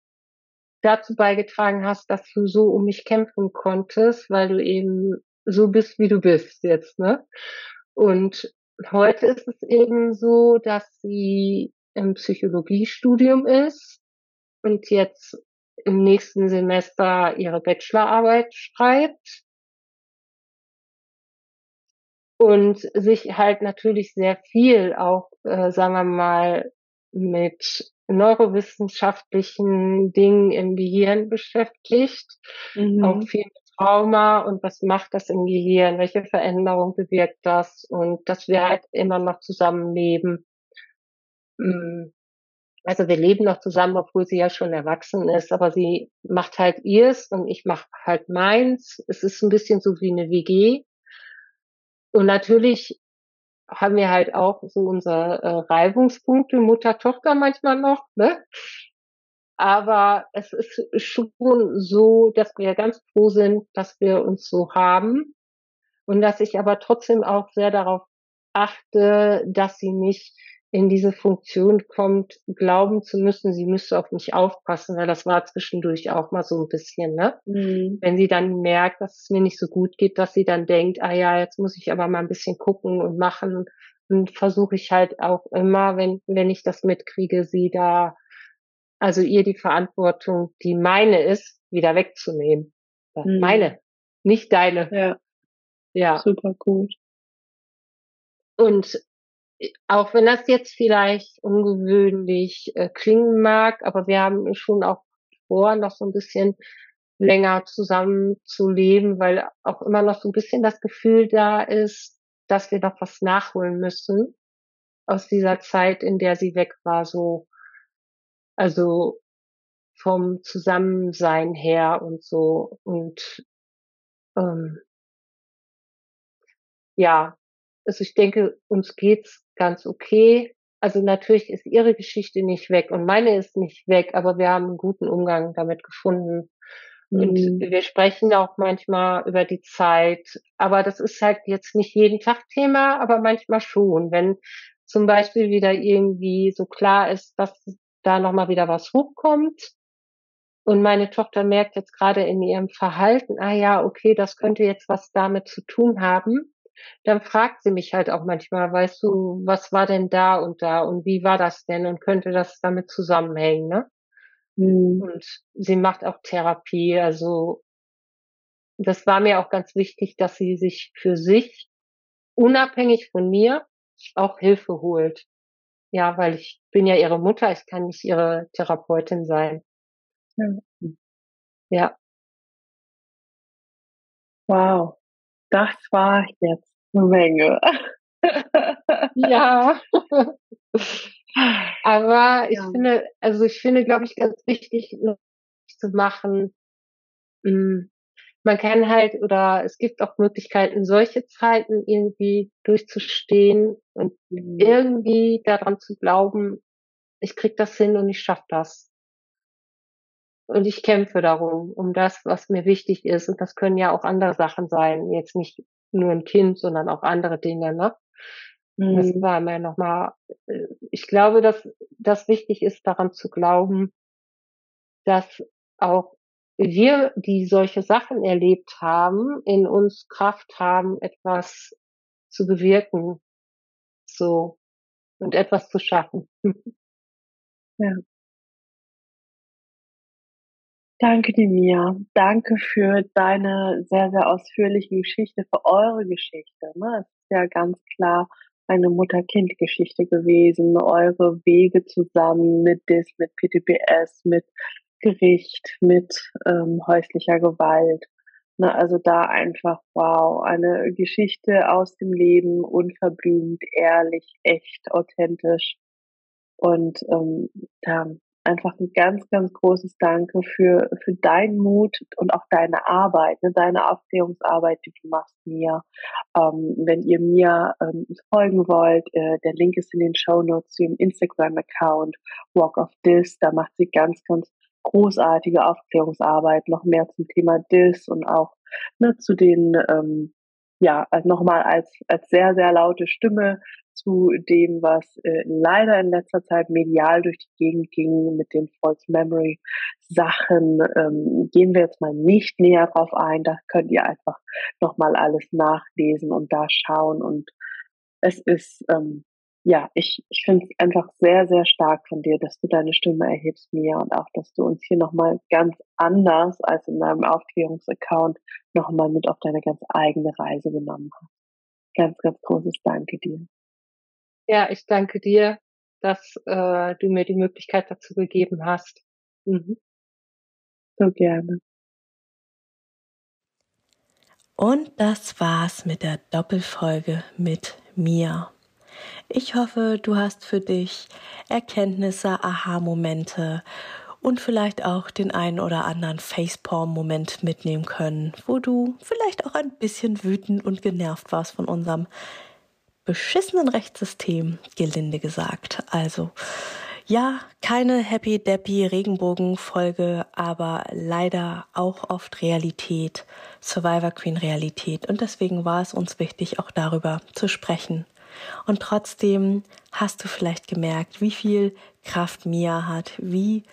dazu beigetragen hast, dass du so um mich kämpfen konntest, weil du eben so bist, wie du bist jetzt, ne? Und heute ist es eben so, dass sie im Psychologiestudium ist und jetzt im nächsten Semester ihre Bachelorarbeit schreibt und sich halt natürlich sehr viel auch, äh, sagen wir mal, mit neurowissenschaftlichen Dingen im Gehirn beschäftigt, mhm. auch viel mit Trauma und was macht das im Gehirn, welche Veränderung bewirkt das und dass wir halt immer noch zusammenleben. Mm. Also wir leben noch zusammen, obwohl sie ja schon erwachsen ist, aber sie macht halt ihrs und ich mache halt meins. Es ist ein bisschen so wie eine WG. Und natürlich haben wir halt auch so unsere äh, Reibungspunkte, Mutter, Tochter manchmal noch, ne? Aber es ist schon so, dass wir ganz froh sind, dass wir uns so haben und dass ich aber trotzdem auch sehr darauf achte, dass sie nicht in diese Funktion kommt, glauben zu müssen, sie müsste auf mich aufpassen, weil das war zwischendurch auch mal so ein bisschen, ne? Mhm. Wenn sie dann merkt, dass es mir nicht so gut geht, dass sie dann denkt, ah ja, jetzt muss ich aber mal ein bisschen gucken und machen und versuche ich halt auch immer, wenn, wenn ich das mitkriege, sie da, also ihr die Verantwortung, die meine ist, wieder wegzunehmen. Mhm. Meine, nicht deine. Ja. Ja. Super gut. Und auch wenn das jetzt vielleicht ungewöhnlich äh, klingen mag, aber wir haben schon auch vor, noch so ein bisschen länger zusammen zu leben, weil auch immer noch so ein bisschen das Gefühl da ist, dass wir noch was nachholen müssen aus dieser Zeit, in der sie weg war, so, also vom Zusammensein her und so und ähm, ja, also ich denke, uns geht's ganz okay. Also natürlich ist ihre Geschichte nicht weg und meine ist nicht weg, aber wir haben einen guten Umgang damit gefunden. Und mhm. wir sprechen auch manchmal über die Zeit, aber das ist halt jetzt nicht jeden Tag Thema, aber manchmal schon. Wenn zum Beispiel wieder irgendwie so klar ist, dass da nochmal wieder was hochkommt und meine Tochter merkt jetzt gerade in ihrem Verhalten, ah ja, okay, das könnte jetzt was damit zu tun haben, dann fragt sie mich halt auch manchmal, weißt du, was war denn da und da und wie war das denn und könnte das damit zusammenhängen, ne? Mhm. Und sie macht auch Therapie, also das war mir auch ganz wichtig, dass sie sich für sich unabhängig von mir auch Hilfe holt. Ja, weil ich bin ja ihre Mutter, ich kann nicht ihre Therapeutin sein. Ja. ja. Wow das war jetzt eine Menge. ja. Aber ich ja. finde, also ich finde, glaube ich, ganz wichtig zu machen. Hm, man kann halt oder es gibt auch Möglichkeiten, solche Zeiten irgendwie durchzustehen und mhm. irgendwie daran zu glauben, ich krieg das hin und ich schaff das und ich kämpfe darum, um das, was mir wichtig ist. Und das können ja auch andere Sachen sein. Jetzt nicht nur ein Kind, sondern auch andere Dinge, ne? Mhm. Das war mir nochmal, äh, ich glaube, dass das wichtig ist, daran zu glauben, dass auch wir, die solche Sachen erlebt haben, in uns Kraft haben, etwas zu bewirken, so, und etwas zu schaffen. Ja. Danke dir, Mia. Danke für deine sehr, sehr ausführliche Geschichte, für eure Geschichte. Ne? Es ist ja ganz klar eine Mutter-Kind-Geschichte gewesen, eure Wege zusammen mit DIS, mit PTPS, mit Gericht, mit ähm, häuslicher Gewalt. Ne, also da einfach, wow, eine Geschichte aus dem Leben, unverblümt, ehrlich, echt, authentisch. Und ähm, ja, einfach ein ganz, ganz großes Danke für, für deinen Mut und auch deine Arbeit, ne, deine Aufklärungsarbeit, die du machst, Mia. Ähm, wenn ihr mir ähm, folgen wollt, äh, der Link ist in den Show Notes zu ihrem Instagram-Account, Walk of This, da macht sie ganz, ganz großartige Aufklärungsarbeit, noch mehr zum Thema Dis und auch ne, zu den, ähm, ja, also nochmal als, als sehr, sehr laute Stimme zu dem, was äh, leider in letzter Zeit medial durch die Gegend ging mit den False Memory Sachen, ähm, gehen wir jetzt mal nicht näher drauf ein. Da könnt ihr einfach nochmal alles nachlesen und da schauen und es ist ähm, ja, ich, ich finde es einfach sehr, sehr stark von dir, dass du deine Stimme erhebst, Mia, und auch, dass du uns hier nochmal ganz anders als in deinem Aufklärungsaccount nochmal mit auf deine ganz eigene Reise genommen hast. Ganz, ganz großes Danke dir. Ja, ich danke dir, dass äh, du mir die Möglichkeit dazu gegeben hast. Mhm. So gerne. Und das war's mit der Doppelfolge mit Mia. Ich hoffe, du hast für dich Erkenntnisse, Aha-Momente und vielleicht auch den einen oder anderen Facepalm-Moment mitnehmen können, wo du vielleicht auch ein bisschen wütend und genervt warst von unserem beschissenen Rechtssystem, gelinde gesagt. Also, ja, keine Happy Deppy Regenbogen-Folge, aber leider auch oft Realität, Survivor Queen Realität. Und deswegen war es uns wichtig, auch darüber zu sprechen. Und trotzdem hast du vielleicht gemerkt, wie viel Kraft Mia hat, wie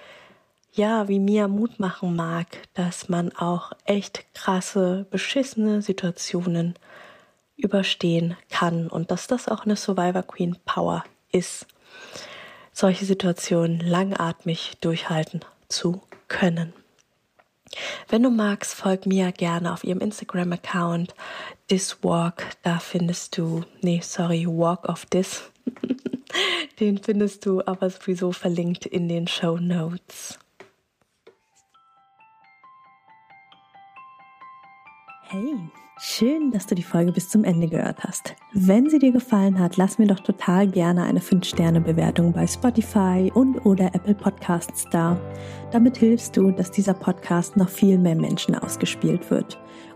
ja, wie Mia Mut machen mag, dass man auch echt krasse, beschissene Situationen überstehen kann und dass das auch eine Survivor Queen Power ist, solche Situationen langatmig durchhalten zu können. Wenn du magst, folg mir gerne auf ihrem Instagram-Account Diswalk. Da findest du, nee, sorry, Walk of Dis. Den findest du aber sowieso verlinkt in den Show Notes. Hey, schön, dass du die Folge bis zum Ende gehört hast. Wenn sie dir gefallen hat, lass mir doch total gerne eine 5-Sterne-Bewertung bei Spotify und oder Apple Podcasts da. Damit hilfst du, dass dieser Podcast noch viel mehr Menschen ausgespielt wird.